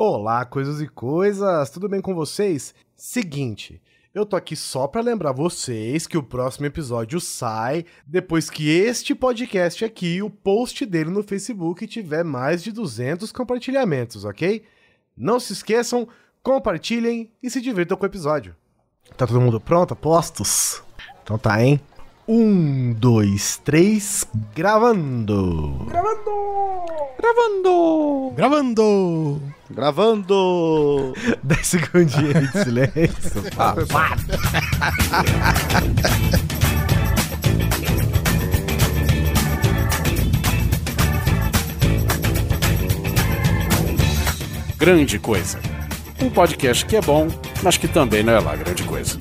Olá, coisas e coisas, tudo bem com vocês? Seguinte, eu tô aqui só pra lembrar vocês que o próximo episódio sai depois que este podcast aqui, o post dele no Facebook, tiver mais de 200 compartilhamentos, ok? Não se esqueçam, compartilhem e se divirtam com o episódio. Tá todo mundo pronto? Postos? Então tá, hein? Um, dois, três, gravando! Gravando! Gravando! Gravando! 10 segundinhos de silêncio. Ah, Grande Coisa. Um podcast que é bom, mas que também não é lá grande coisa.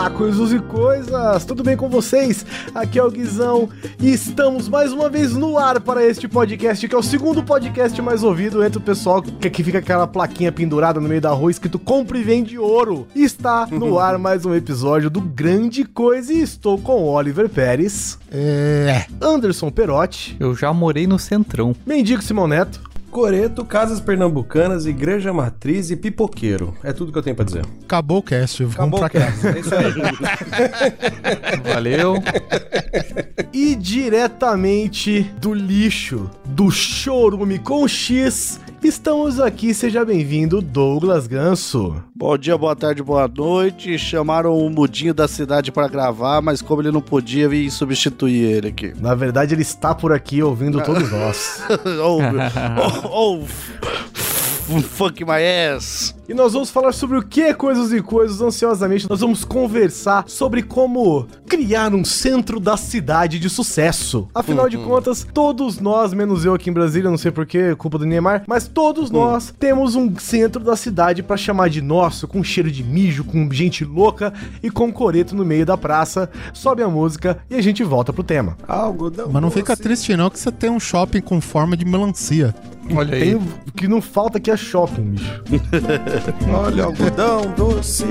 Olá, coisas e coisas! Tudo bem com vocês? Aqui é o Guizão e estamos mais uma vez no ar para este podcast, que é o segundo podcast mais ouvido entre o pessoal que aqui fica aquela plaquinha pendurada no meio da rua escrito Compre e Vende Ouro. Está no ar mais um episódio do Grande Coisa e estou com Oliver Pérez, É. Anderson Perotti, Eu já morei no Centrão. Mendigo Simão Neto, Coreto, Casas Pernambucanas, Igreja Matriz e Pipoqueiro. É tudo que eu tenho pra dizer. Acabou o cast. Vamos Acabou pra o cast. É isso aí. Valeu. e diretamente do lixo, do chorume com X, estamos aqui, seja bem-vindo, Douglas Ganso. Bom dia, boa tarde, boa noite. Chamaram o mudinho da cidade pra gravar, mas como ele não podia, vim substituir ele aqui. Na verdade, ele está por aqui ouvindo todos nós. oh, oh, fuck my ass. E nós vamos falar sobre o que coisas e coisas ansiosamente. Nós vamos conversar sobre como criar um centro da cidade de sucesso. Afinal de contas, todos nós, menos eu aqui em Brasília, não sei porquê, culpa do Neymar, mas todos nós temos um centro da cidade pra chamar de nosso, com cheiro de mijo, com gente louca e com coreto no meio da praça. Sobe a música e a gente volta pro tema. Algodão. Mas não fica triste não que você tem um shopping com forma de melancia. Olha aí. Tem o que não falta aqui é shopping, bicho. Olha, algodão doce.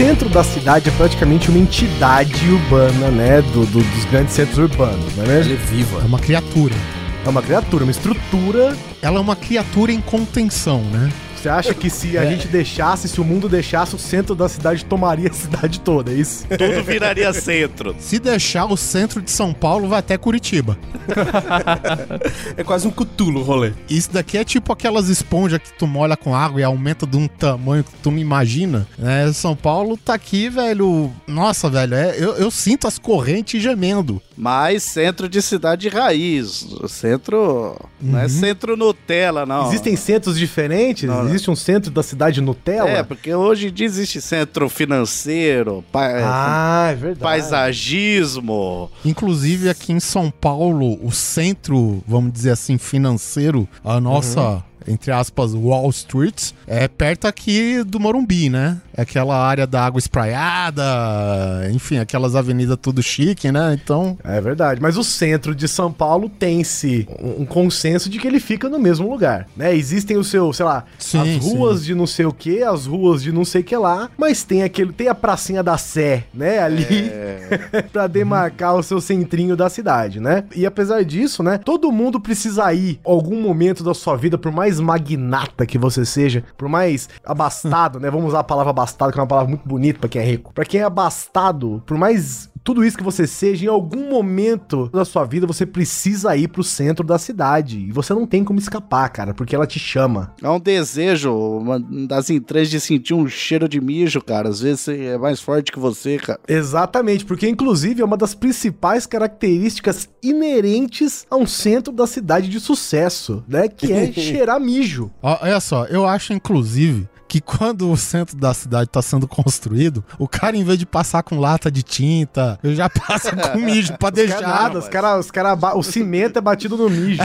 Centro da cidade é praticamente uma entidade urbana, né? do- do- dos grandes centros urbanos, não é mesmo? É viva. É uma criatura. É uma criatura, uma estrutura. Ela é uma criatura em contenção, né? Você acha que se a gente deixasse, se o mundo deixasse, o centro da cidade tomaria a cidade toda, é isso? Tudo viraria centro. Se deixar o centro de São Paulo, vai até Curitiba. É quase um cutulo o rolê. Isso daqui é tipo aquelas esponjas que tu molha com água e aumenta de um tamanho que tu não imagina. Né? São Paulo tá aqui, velho. Nossa, velho, é, eu, eu sinto as correntes gemendo. Mas centro de cidade raiz. Centro. Não é centro Nutella, não. Existem centros diferentes? Não, não. Existe um centro da cidade Nutella? É, porque hoje em dia existe centro financeiro, pa- Ah, é verdade. paisagismo. Inclusive aqui em São Paulo, o centro, vamos dizer assim, financeiro, a nossa, entre aspas, Wall Street, é perto aqui do Morumbi, né? É aquela área da água espraiada, enfim, aquelas avenidas tudo chique, né? Então, É verdade, mas o centro de São Paulo tem-se um, um consenso de que ele fica no mesmo lugar, né? Existem o seu, sei lá, Sim, as ruas de não sei o que, as ruas de não sei o que lá, mas tem aquele, tem a pracinha da Sé, né, ali, pra demarcar o seu centrinho da cidade, né? E apesar disso, né, todo mundo precisa ir algum momento da sua vida, por mais magnata que você seja, por mais abastado, né? Vamos usar a palavra abastado, que é uma palavra muito bonita pra quem é rico. Pra quem é abastado, por mais tudo isso que você seja, em algum momento da sua vida você precisa ir pro centro da cidade. E você não tem como escapar, cara, porque ela te chama. É um desejo uma das entranhas de sentir um cheiro de mijo, cara. Às vezes é mais forte que você, cara. Exatamente, porque inclusive é uma das principais características inerentes a um centro da cidade de sucesso, né? Que é cheirar mijo. olha só, eu acho inclusive que quando o centro da cidade tá sendo construído, o cara, em vez de passar com lata de tinta, eu já passa com mijo pra Os cara deixar. nada, os cara, os cara, o cimento é batido no mijo.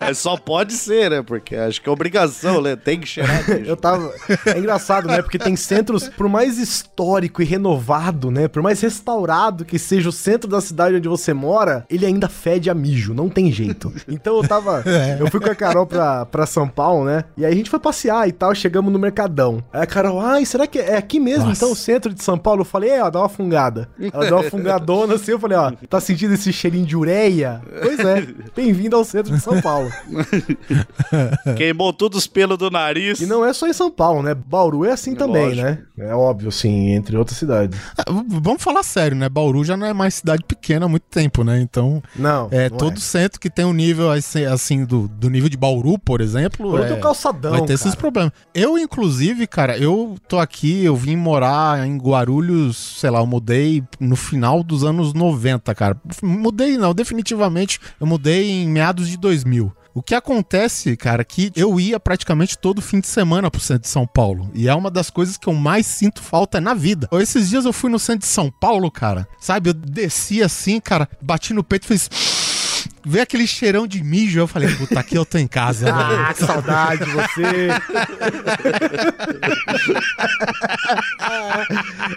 É, só pode ser, né? Porque acho que é obrigação, né? Tem que cheirar. bicho. Eu tava. É engraçado, né? Porque tem centros, por mais histórico e renovado, né? Por mais restaurado que seja o centro da cidade onde você mora, ele ainda fede a mijo, não tem jeito. Então eu tava. Eu fui com a Carol pra, pra São Paulo, né? E aí a gente foi passear e tal, chegamos no Mercadão. Aí a Carol, ai, será que é aqui mesmo, Nossa. então, o centro de São Paulo? Eu falei, é, ó, dá uma fungada. Ela deu uma fungadona assim, eu falei, ó, tá sentindo esse cheirinho de ureia? Pois é, bem-vindo ao centro de São Paulo. Queimou todos os pelos do nariz. E não é só em São Paulo, né? Bauru é assim também, Lógico. né? É óbvio, assim, entre outras cidades. V- Vamos falar sério, né? Bauru já não é mais cidade pequena há muito tempo, né? Então, Não. é, não todo centro que tem um nível assim, assim, do, do nível de Bauru, por exemplo. Bauru é, tem o calçadão, Vai ter esses cara. problemas. Eu, inclusive, cara, eu tô aqui, eu vim morar em Guarulhos, sei lá, eu mudei no final dos anos 90, cara. Mudei, não, definitivamente, eu mudei em meados de 2000. O que acontece, cara, é que eu ia praticamente todo fim de semana pro centro de São Paulo. E é uma das coisas que eu mais sinto falta na vida. Esses dias eu fui no centro de São Paulo, cara. Sabe, eu desci assim, cara, bati no peito e fiz. Vê aquele cheirão de mijo. Eu falei, puta, aqui eu tô em casa, velho. Ah, que saudade de você.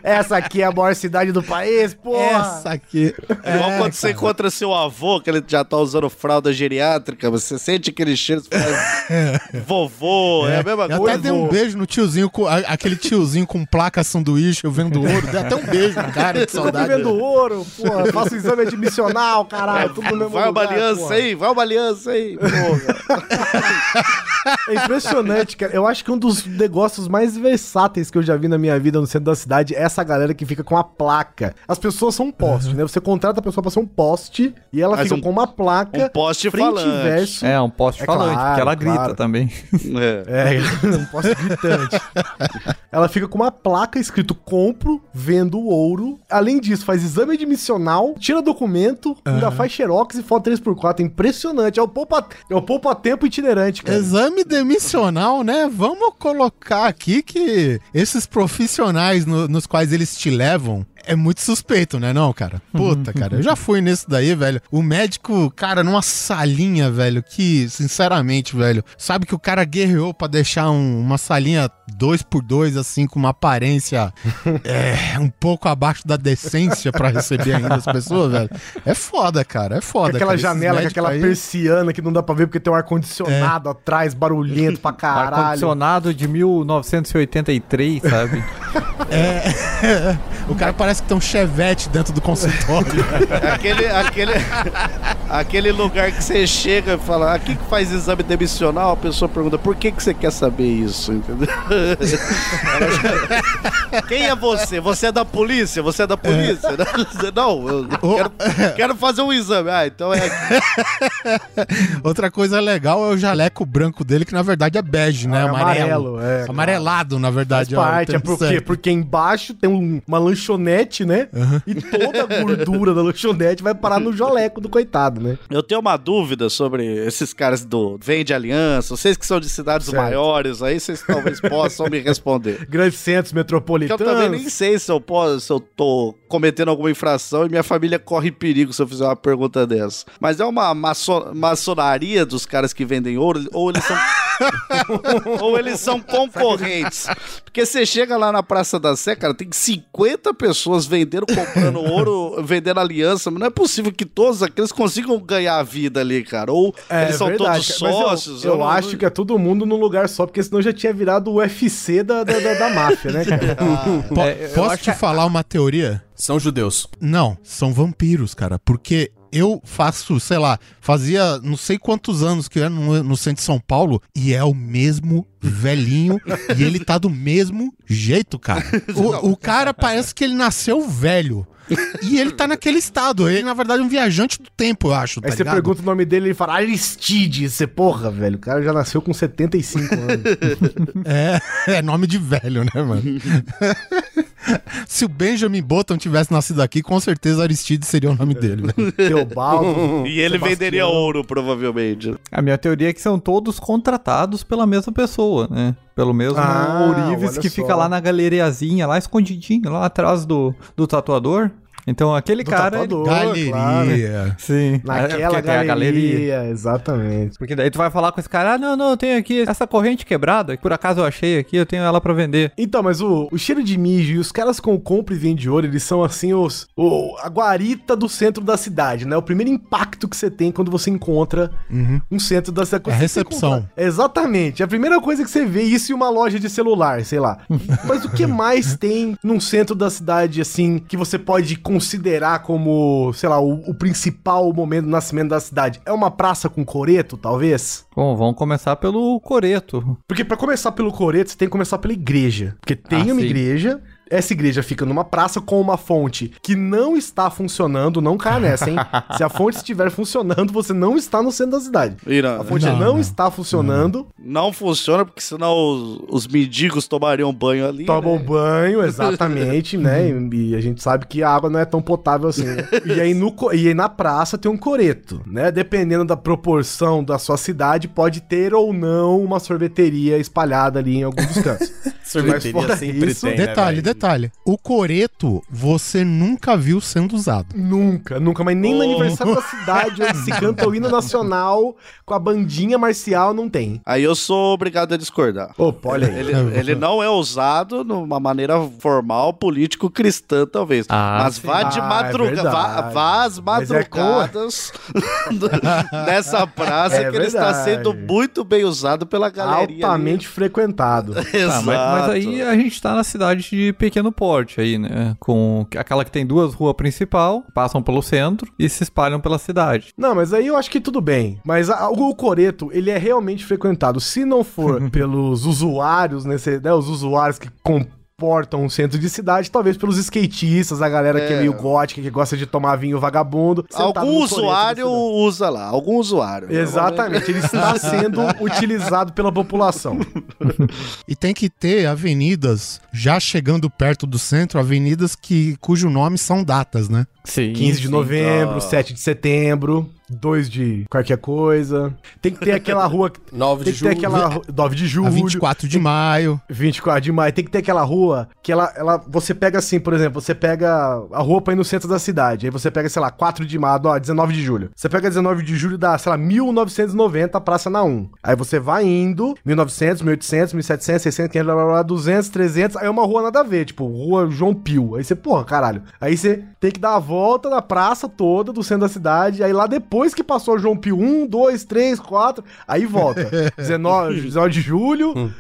Essa aqui é a maior cidade do país, porra. Essa aqui. Igual É, quando você encontra seu avô, que ele já tá usando fralda geriátrica, você sente aquele cheiro, você fala, vovô, é, a mesma Eu coisa. até dei um beijo no tiozinho, com, a- aquele tiozinho com placa sanduíche, eu vendo ouro. Dei até um beijo no cara, que Tô saudade. vivendo ouro, porra. Faço exame admissional, caralho. Tudo no mesmo Vai uma lugar, aliança porra. aí, vai uma aliança aí, porra. É impressionante, cara. Eu acho que um dos negócios mais versáteis que eu já vi na minha vida no centro da cidade é essa galera que fica com a placa. As pessoas são um poste, né? Você contrata a pessoa pra ser um poste e ela Mas fica um- com uma placa. um poste falante. e verso. É, um poste É falante, claro, porque ela grita claro. também. É. É, um poste gritante. ela fica com uma placa escrito compro, vendo ouro. Além disso, faz exame admissional, tira documento, ainda faz xerox e foto 3x4. É impressionante. É o poupa, é o poupa tempo itinerante, cara. Exame demissional, né? Vamos colocar aqui que esses profissionais no- nos quais eles te levam é muito suspeito, né, não, cara? Puta, cara, eu já fui nesse daí, velho. O médico, cara, numa salinha, velho, que, sinceramente, velho, sabe que o cara guerreou pra deixar um- uma salinha 2x2, assim, com uma aparência é, um pouco abaixo da decência pra receber ainda as pessoas, velho. É foda, cara, é foda. Com aquela cara. Janela, com aquela aí- persiana que não dá pra ver porque tem um ar-condicionado atrás, barulhento pra caralho. Ar-condicionado de 1983, sabe? O cara parece que tem um chevette dentro do consultório. Aquele, aquele, aquele lugar que você chega e fala, aqui que faz exame demissional, a pessoa pergunta, por que, que você quer saber isso? Entendeu? Quem é você? Você é da polícia? Você é da polícia? Não, eu quero, quero fazer um exame. Ah, então é. Outra coisa legal é o jaleco branco dele, que na verdade é bege, né? Ah, é Amarelo. amarelo, é, Amarelado, na Faz verdade. o parte, é porque, porque embaixo tem um- uma lanchonete, né? E toda a gordura da lanchonete vai parar no jaleco do coitado, né? Eu tenho uma dúvida sobre esses caras do Vende Aliança, vocês que são de cidades Certo. maiores, aí vocês talvez possam me responder. Grandes centros Porque eu metropolitanos. também nem sei se eu, posso, se eu tô cometendo alguma infração e minha família corre perigo se eu fizer uma pergunta dessa. Mas é uma maço- maçonaria dos caras que vendem ouro, ou eles são. ou eles são concorrentes. Porque você chega lá na Praça da Sé, cara, tem 50 pessoas vendendo, comprando ouro, vendendo aliança. Mas não é possível que todos aqueles consigam ganhar a vida ali, cara. Ou eles são todos cara. Mas sócios. Eu, eu não- acho que é todo mundo num lugar só, porque senão já tinha virado o UFC da, da, da, da máfia, né, cara? Po- É, eu posso te que- falar uma teoria? São judeus. Não, são vampiros, cara. Porque eu faço, sei lá, fazia não sei quantos anos que eu era no, no centro de São Paulo e é o mesmo velhinho e ele tá do mesmo jeito, cara. O, o cara parece que ele nasceu velho. E ele tá naquele estado. Ele, na verdade, é um viajante do tempo, eu acho. Tá Aí você ligado? pergunta o nome dele e ele fala Aristide. Você, porra, velho, o cara já nasceu com 75 anos. É, é nome de velho, né, mano? Se o Benjamin Button tivesse nascido aqui, com certeza Aristide seria o nome dele. velho. Teobaldo. E ele Sebastião. venderia ouro, provavelmente. A minha teoria é que são todos contratados pela mesma pessoa, né? Pelo mesmo Ah, ourives que só. fica lá na galeriazinha, lá escondidinho, lá atrás do, do tatuador. Então aquele Do cara. ele- tatuador. Galeria. claro. Sim. É, Naquela porque tem a galeria, exatamente. Porque daí tu vai falar com esse cara, ah, não, não, eu tenho aqui essa corrente quebrada, que por acaso eu achei aqui, eu tenho ela pra vender. Então, mas o, o cheiro de mijo e os caras com compra e vende ouro, eles são assim os o, a guarita do centro da cidade, né? O primeiro impacto que você tem quando você encontra um centro da cidade. É você recepção. encontra- Exatamente. A primeira coisa que você vê isso em uma loja de celular, sei lá. Mas o que mais tem num centro da cidade, assim, que você pode considerar como, sei lá, o, o principal momento do nascimento da cidade? É uma praça com coreto, talvez? Bom, vamos começar pelo Coreto. Porque pra começar pelo coreto, você tem que começar pela igreja. Porque tem Ah, uma sim. igreja, essa igreja fica numa praça com uma fonte que não está funcionando, não caia nessa, hein? Se a fonte estiver funcionando, você não está no centro da cidade. Não, A fonte Não, não, não. está funcionando, não funciona, porque senão os, os mendigos tomariam banho ali. tomam né? banho, exatamente, né? E, e a gente sabe que a água não é tão potável assim. né? E aí, no, e aí na praça tem um coreto, né? Dependendo da proporção da sua cidade, pode ter ou não uma sorveteria espalhada ali em algum dos cantos. Sorveteria sempre isso- tem, né, Detalhe, velho? detalhe. O coreto você nunca viu sendo usado. Nunca, nunca, mas nem no Oh. aniversário da cidade, onde se canta o hino nacional com a bandinha marcial, não tem. Aí eu sou obrigado a discordar. Opa, olha aí. Ele, ele não é usado numa maneira formal, político, cristã, talvez. Ah, Mas sim. vá de Ah, é madrugada. vá, verdade. vá às é madrugadas nessa praça É que ele está verdade. sendo muito bem usado pela galeria. Altamente frequentado. ali. Tá, Exato. mas, mas aí a gente tá na cidade de pequeno porte aí, né? Com aquela que tem duas ruas principal, passam pelo centro e se espalham pela cidade. Não, mas aí eu acho que tudo bem. Mas a- o coreto, ele é realmente frequentado. Se não for pelos usuários, nesse, né, os usuários que comportam um centro de cidade, talvez pelos skatistas, a galera que é É. meio gótica, que gosta de tomar vinho vagabundo. Algum usuário usa lá, algum usuário. Exatamente, ele está sendo utilizado pela população. E tem que ter avenidas, já chegando perto do centro, avenidas que, cujo nome são datas, né? Sim. 15 de novembro, Ah. 7 de setembro, 2 de qualquer coisa. Tem que ter aquela rua. 9 Tem de que ter julho. aquela. ru- 9 de julho. A 24 de maio. 24 de maio. Tem que ter aquela rua que ela, ela. Você pega assim, por exemplo, você pega a rua pra ir no centro da cidade. Aí você pega, sei lá, 4 de maio, ó, 19 de julho. Você pega 19 de julho dá, sei lá, 1990, Praça na 1. Aí você vai indo, 1900, 1800, 1700, 600, 500, blá, blá, blá, 200, 300. Aí é uma rua nada a ver, tipo, rua João Pio. Aí você, porra, caralho. Aí você tem que dar a volta na praça toda do centro da cidade. Aí lá depois que passou João Pio 1, 2, 3, 4, aí volta. 19, 19 de julho,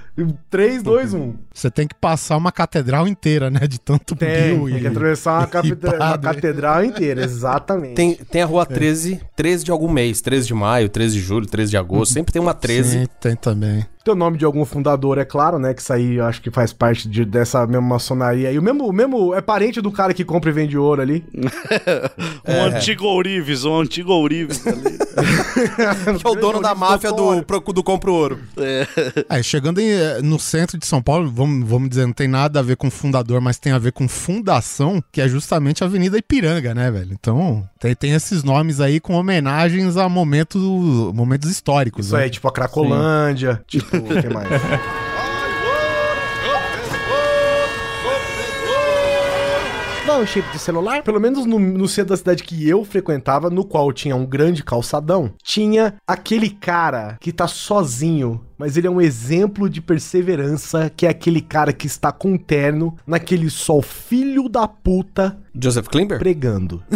3, 2, 1. Você tem que passar uma catedral inteira, né? De tanto Tem, pio tem que atravessar uma, capite- uma catedral inteira, exatamente. Tem, tem a rua 13, 13 de algum mês, 13 de maio, 13 de julho, 13 de agosto, sempre tem uma 13. Sim, tem também. Tem o nome de algum fundador, é claro, né? Que isso aí eu acho que faz parte de- dessa mesma maçonaria. E o mesmo, mesmo é parente do cara que compra e vende ouro ali. Um antigo ourives, um antigo ourives ali. Que é o dono da máfia do, pro- do Compro Ouro. É, chegando em, no centro de São Paulo, vamos, vamos dizer, não tem nada a ver com fundador, mas tem a ver com fundação, que é justamente a Avenida Ipiranga, né, velho? Então, tem, tem esses nomes aí com homenagens a momentos, momentos históricos. Isso né? aí, tipo a Cracolândia, tipo, o que mais? Não, chip de celular? Pelo menos no, no centro da cidade que eu frequentava, no qual tinha um grande calçadão, tinha aquele cara que tá sozinho, mas ele é um exemplo de perseverança, que é aquele cara que está com um terno naquele sol filho da puta Joseph Klimber? pregando.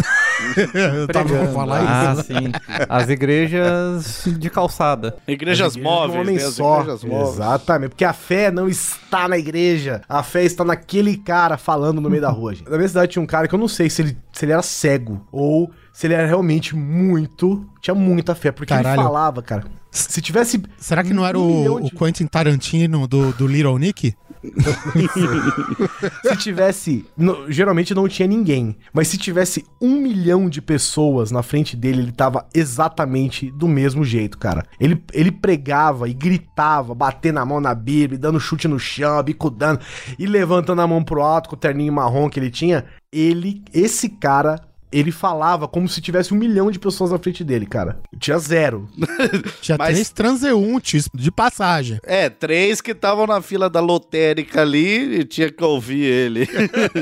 Eu tava pra falar Ah, isso. sim. As igrejas de calçada. Igrejas Um móveis, né? As só. igrejas móveis. Exatamente. Porque a fé não está na igreja. A fé está naquele cara falando no meio da rua, gente. Na minha cidade tinha um cara que eu não sei se ele, se ele era cego ou se ele era realmente muito. Tinha muita fé. Porque Caralho. ele falava, cara. Se tivesse. Será que não era o, de- o Quentin Tarantino do, do Little Nick? Se tivesse. no- geralmente não tinha ninguém. Mas se tivesse um milhão de pessoas na frente dele, ele tava exatamente do mesmo jeito, cara. Ele, ele pregava e gritava, batendo a mão na Bíblia, dando chute no chão, bicudando e levantando a mão pro alto com o terninho marrom que ele tinha. Ele, esse cara. Ele falava como se tivesse um milhão de pessoas na frente dele, cara. Tinha zero. Tinha Mas- três transeuntes de passagem. É, três que estavam na fila da lotérica ali e tinha que ouvir ele.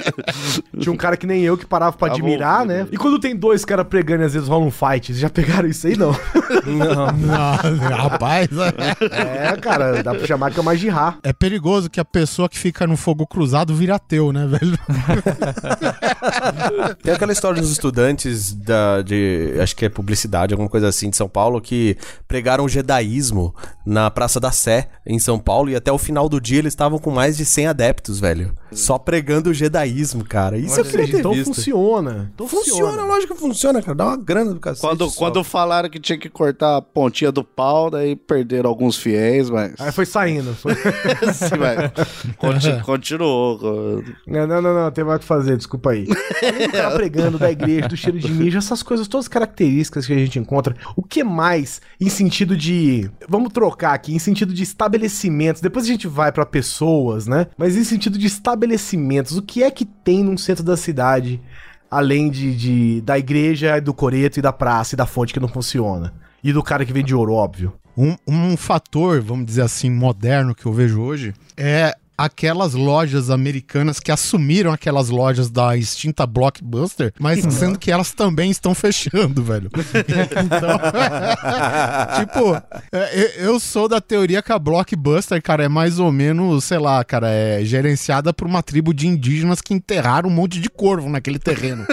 Tinha um cara que nem eu que parava pra admirar, né? E quando tem dois caras pregando e às vezes rola um fight, vocês já pegaram isso aí, não? Não, rapaz, É, cara, dá pra chamar que é uma girá. é perigoso que a pessoa que fica no fogo cruzado vira ateu, né, velho? Tem aquela história dos estudantes da, de, acho que é publicidade, alguma coisa assim, de São Paulo, que pregaram o jedaísmo na Praça da Sé, em São Paulo, e até o final do dia eles estavam com mais de 100 adeptos, velho. Só pregando o jedaísmo, cara. Isso eu queria ter então visto. funciona. Então Funciona, lógico que funciona, cara. Dá uma grana do cacete. Quando, só. quando falaram que tinha que cortar a pontinha do pau, daí perderam alguns fiéis, mas. Aí foi saindo. Foi... Sim, mas conti- continuou. Não, não, não, não, tem mais o que fazer, desculpa aí. Cara pregando da igreja, do cheiro de mijo, essas coisas, todas as características que a gente encontra. O que mais em sentido de. Vamos trocar aqui, em sentido de estabelecimentos. Depois a gente vai pra pessoas, né? Mas em sentido de estabelecimentos, o que é que tem num centro da cidade, além de, de- da igreja, do coreto e da praça e da fonte que não funciona? E do cara que vende ouro, óbvio. Um, um fator, vamos dizer assim, moderno que eu vejo hoje é aquelas lojas americanas que assumiram aquelas lojas da extinta Blockbuster, mas sendo que elas também estão fechando, velho. Então, tipo, é, eu sou da teoria que a Blockbuster, cara, é mais ou menos, sei lá, cara, é gerenciada por uma tribo de indígenas que enterraram um monte de corvo naquele terreno.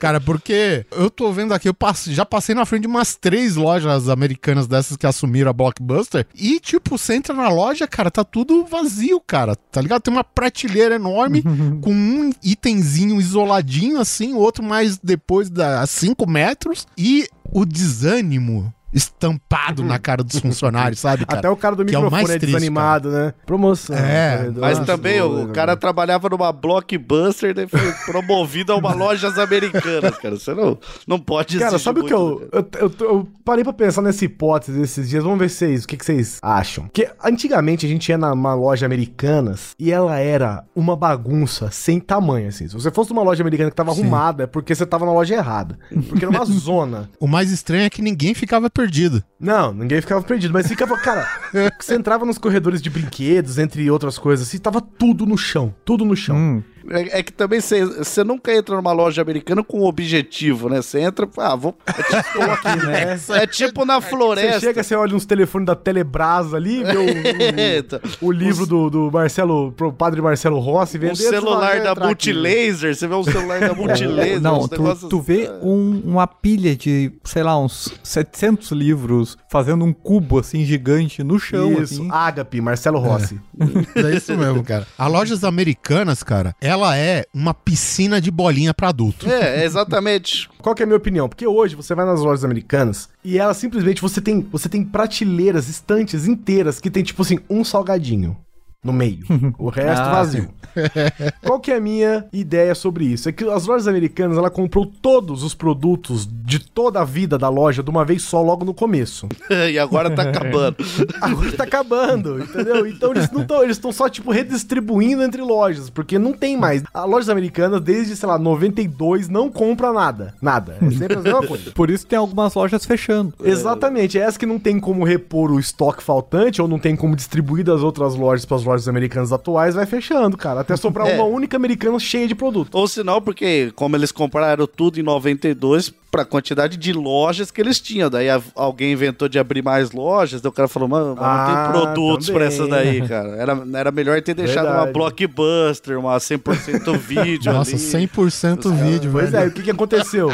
Cara, porque eu tô vendo aqui, eu passe- já passei na frente de umas três lojas americanas dessas que assumiram a Blockbuster. E, tipo, você entra na loja, cara, tá tudo vazio, cara. Tá ligado? Tem uma prateleira enorme com um itemzinho isoladinho, assim, outro mais depois da 5 metros. E o desânimo estampado na cara dos funcionários, sabe, cara? Até o cara do que é o microfone mais é, triste, desanimado, né? Promoção. É, corredor, Mas nossa, também o, cara trabalhava numa blockbuster e foi promovido a uma lojas americanas, cara. Você não, não pode Cara, sabe o que muito, eu, né? eu, eu, eu parei pra pensar nessa hipótese esses dias. Vamos ver se vocês, o que, que vocês acham. Porque antigamente a gente ia numa loja americanas e ela era uma bagunça sem tamanho, assim. Se você fosse numa loja americana que tava arrumada, é porque você tava na loja errada. Porque era uma zona. O mais estranho é que ninguém ficava perdido. Não, ninguém ficava perdido, mas ficava, cara, você entrava nos corredores de brinquedos, entre outras coisas, assim, tava tudo no chão, tudo no chão. Hum, É, é que também você- você nunca entra numa loja americana com um objetivo, né? Você entra, ah, vou. É tipo, aqui, né? é tipo na Você floresta. chega, você olha uns telefones da Telebrás ali, vê o, o- o livro do, do Marcelo, pro padre Marcelo Rossi, Um vendendo. celular da Multilaser, você vê um celular da Multilaser. Não, tu, negócios- tu vê um- uma pilha de, sei lá, uns 700 livros fazendo um cubo assim gigante no chão, Isso, assim. Ágape, Marcelo Rossi. É isso mesmo, cara. As lojas americanas, cara, ela é uma piscina de bolinha pra adulto. É, exatamente. Qual que é a minha opinião? Porque hoje você vai nas lojas americanas e ela simplesmente você tem, você tem prateleiras, estantes inteiras que tem tipo assim um salgadinho no meio, o resto Ah, vazio. Qual que é a minha ideia sobre isso? É que as lojas americanas ela comprou todos os produtos de toda a vida da loja de uma vez só logo no começo. e agora tá acabando. Agora tá acabando, entendeu? Então eles não estão, eles estão só tipo redistribuindo entre lojas, porque não tem mais. As lojas americanas desde, sei lá, 92 não compra nada, nada. É sempre a mesma coisa. Por isso tem algumas lojas fechando. Exatamente, é essa que não tem como repor o estoque faltante ou não tem como distribuir das outras lojas para as lojas americanas atuais, vai fechando, cara, até sobrar É. uma única americana cheia de produto. Ou não, porque como eles compraram tudo em 92 pra quantidade de lojas que eles tinham. Daí a- alguém inventou de abrir mais lojas, daí o cara falou, mano, mas não Ah, tem produtos também. pra essas daí, cara. Era, era melhor ter deixado uma Verdade. blockbuster, uma 100% vídeo Nossa, ali. 100% vídeo, Pois é, o que, que aconteceu?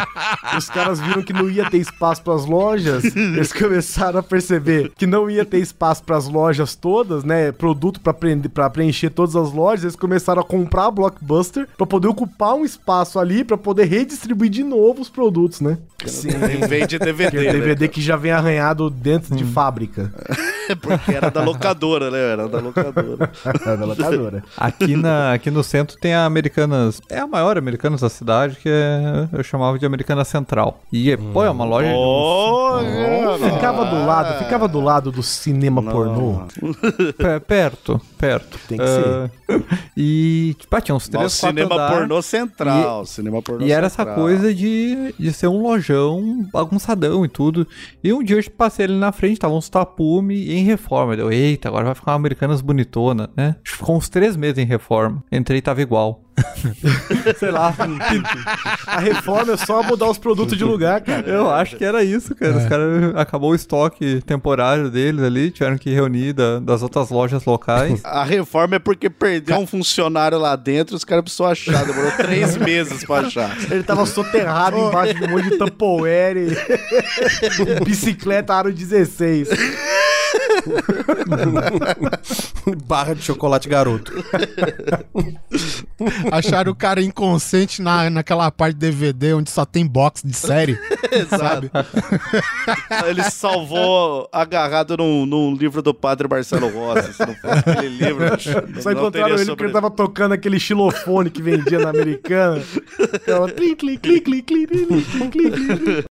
Os caras viram que não ia ter espaço pras lojas, eles começaram a perceber que não ia ter espaço pras lojas todas, né? Produto pra, prende- pra preencher todas as lojas, eles começaram a comprar a Blockbuster pra poder ocupar um espaço ali pra poder redistribuir de novo os produtos, né? né? Sim. Vende DVD. Aquele né, DVD que já vem arranhado dentro de fábrica. Porque era da locadora, né? Era da locadora. da locadora. Aqui, na, aqui no centro tem a Americanas. É a maior Americanas da cidade, que é, eu chamava de Americana Central. E, é, pô, é uma loja. de- Oh, Ficava do lado, ficava do lado do cinema pornô. Pe- perto, perto. Tem que Ah, E, tipo, tinha uns três, Nosso quatro cinema andares. pornô central. cinema pornô E era essa central. coisa de, de ser um lojão bagunçadão e tudo. E um dia eu passei ali na frente, tava uns tapume em reforma. Deu, eita, agora vai ficar uma Americanas bonitona, né? Acho que ficou uns três meses em reforma. Entrei e tava igual. Sei lá. A reforma é só mudar os produtos de lugar, cara. Eu acho que era isso, cara. Os caras acabou o estoque temporário deles ali, tiveram que reunir da- das outras lojas locais. A reforma é porque perdeu um funcionário lá dentro, os caras precisam achar. Demorou três meses pra achar. Ele tava soterrado embaixo de um monte de Tupperware e bicicleta aro 16. Barra de chocolate garoto. Acharam o cara inconsciente na, naquela parte DVD onde só tem box de série. sabe? Ele salvou agarrado num, num livro do padre Marcelo Rossi. Se não fosse aquele livro, Só não encontraram teria ele sobre- porque ele tava tocando aquele xilofone que vendia na americana. Tava clim, clim, clim, clim, clim, clim, clim, clim, clim.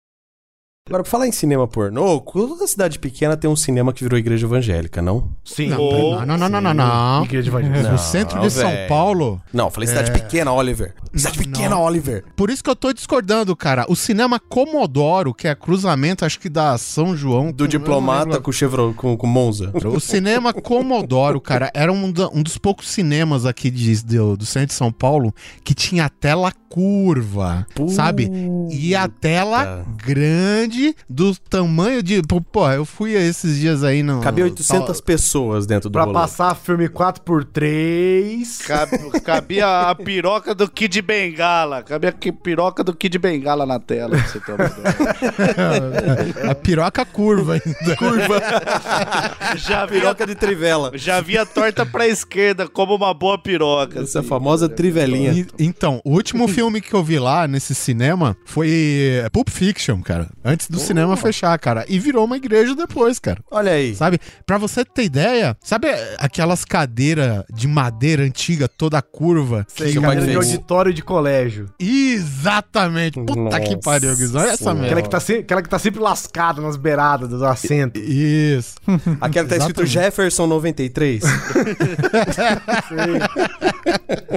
Agora, pra falar em cinema pornô, toda cidade pequena tem um cinema que virou igreja evangélica, não? Sim. Não, não, não, não, não, não. Igreja evangélica. No centro de São. Paulo, Não, falei cidade pequena, Oliver. Cidade pequena, Oliver. Por isso que eu tô discordando, cara. O cinema Comodoro, que é cruzamento, acho que da São João. Do com- diplomata com Chevrolet, com, com Monza. O cinema Comodoro, cara, era um, da- um dos poucos cinemas aqui de- do, do centro de São Paulo que tinha tela curva, sabe? E a tela grande do tamanho de. Pô, Pô, eu fui esses dias aí no. Cabia 800 pessoas dentro do Pra rolê. passar filme 4x3. Cabe- Cabia a piroca do Kid Bengala. Cabia a piroca do Kid Bengala na tela. Pra você ter uma ideia. A piroca curva ainda. Curva. já, vi a, Piroca de trivela. já vi a torta pra esquerda como uma boa piroca. Essa assim. famosa trivelinha. E- então, o último filme que eu vi lá nesse cinema foi é, Pulp Fiction, cara. Antes do cinema fechar, cara. E virou uma igreja depois, cara. Olha aí. Sabe? Pra você ter ideia, sabe aquelas cadeiras de madeira antiga, toda curva? Sei, que o cadeira de auditório de colégio. Exatamente. Puta que Nossa pariu, Guizão. Olha essa Senhora. Aquela merda. que, tá se- aquela que tá sempre lascada nas beiradas do assento. Isso. Aquela que tá escrito. Jefferson 93.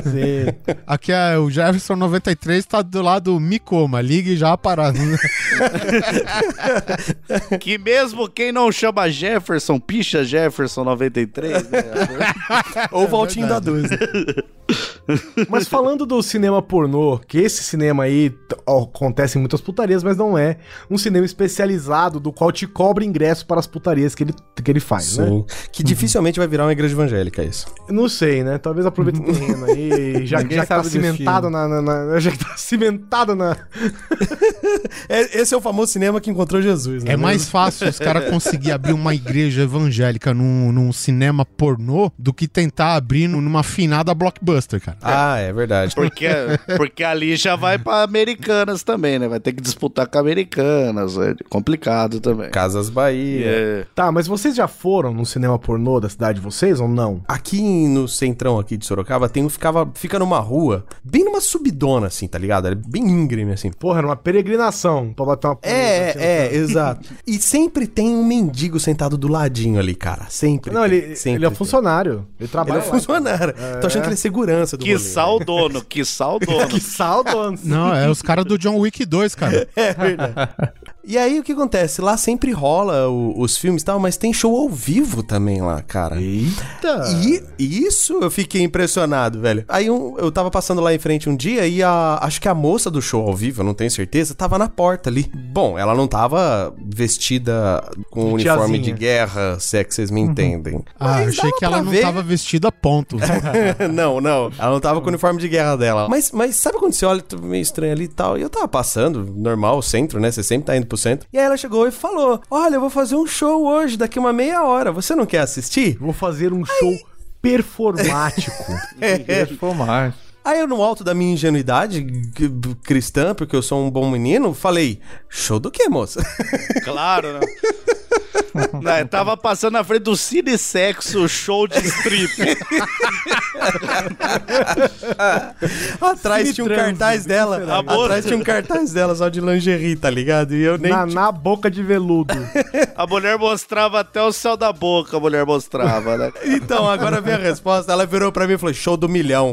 Sim. Aqui é o Jefferson 93 tá do lado do Micoma. Ligue já para. Que mesmo quem não chama Jefferson, picha Jefferson 93, né? Ou Valtinho da 12. Mas falando do cinema pornô, que esse cinema aí t- acontece em muitas putarias, mas não é um cinema especializado do qual te cobra ingresso para as putarias que ele, que ele faz, né? Sim. Que dificilmente vai virar uma igreja evangélica, isso. Não sei, né? Talvez aproveite o terreno aí, já, já que tá cimentado na, na- na- Já que tá cimentado na. É- esse é o famoso cinema que encontrou Jesus, né? É mais fácil os caras conseguir abrir uma igreja evangélica num, num cinema pornô do que tentar abrir numa finada blockbuster, cara. Ah, é verdade. Porque, porque ali já vai pra Americanas também, né? Vai ter que disputar com Americanas. É complicado também. Casas Bahia. É. Tá, mas vocês já foram no cinema pornô da cidade de vocês ou não? Aqui no centrão aqui de Sorocaba tem um ficava fica numa rua, bem numa subidona assim, tá ligado? É bem íngreme assim. Porra, era uma peregrinação pra bater uma assim, É, é, exato. E sempre tem um mendigo sentado do ladinho ali, cara. Sempre. Não, tem, ele, sempre ele é tem. funcionário. Ele Ele trabalha. é lá. funcionário. Tô achando que ele é segurança do Que rolê. sal dono, que sal dono. Que saldo, Não, é os caras do John Wick 2, cara. É verdade. E aí o que acontece? Lá sempre rola o- os filmes e tal, mas tem show ao vivo também lá, cara. Eita! E isso eu fiquei impressionado, velho. Aí um- eu tava passando lá em frente um dia e a, acho que a moça do show ao vivo, eu não tenho certeza, tava na porta ali. Bom, ela não tava vestida com De uniforme de guerra, se é que vocês me entendem. Ah, Mas achei que ela não ver. tava vestida, ponto. não, não. Ela não tava com o uniforme de guerra dela. Mas, mas sabe quando você olha meio estranho ali e tal? E eu tava passando, normal, centro, né? Você sempre tá indo pro centro. E aí ela chegou e falou: Olha, eu vou fazer um show hoje, daqui uma meia hora. Você não quer assistir? Vou fazer um show performático. Performar. Aí eu, no alto da minha ingenuidade cristã, porque eu sou um bom menino, falei: show do quê, moça? Claro, né? Não, eu tava passando na frente do Cine Sexo Show de Strip. Atrás tinha um Cine cartaz Trans, dela. Atrás tinha um cartaz dela só de lingerie, tá ligado? E eu nem. Na, na boca de veludo. A mulher mostrava até o céu da boca, a mulher mostrava, né? Então, agora vem a resposta. Ela virou pra mim e falou: show do milhão.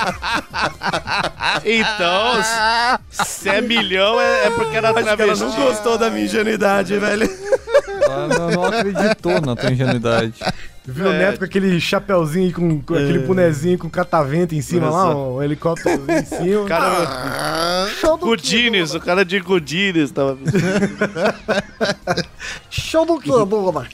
Então, se é milhão, é, é porque era Acho que ela travesti. não gostou da minha ingenuidade, velho. Ela não, não acreditou na tua ingenuidade. Viu o Neto com aquele chapéuzinho, com, com aquele bonezinho com catavento em cima lá, um helicóptero em cima. Cara, show do Gudines, o cara de Gudines tava. Show do Dona?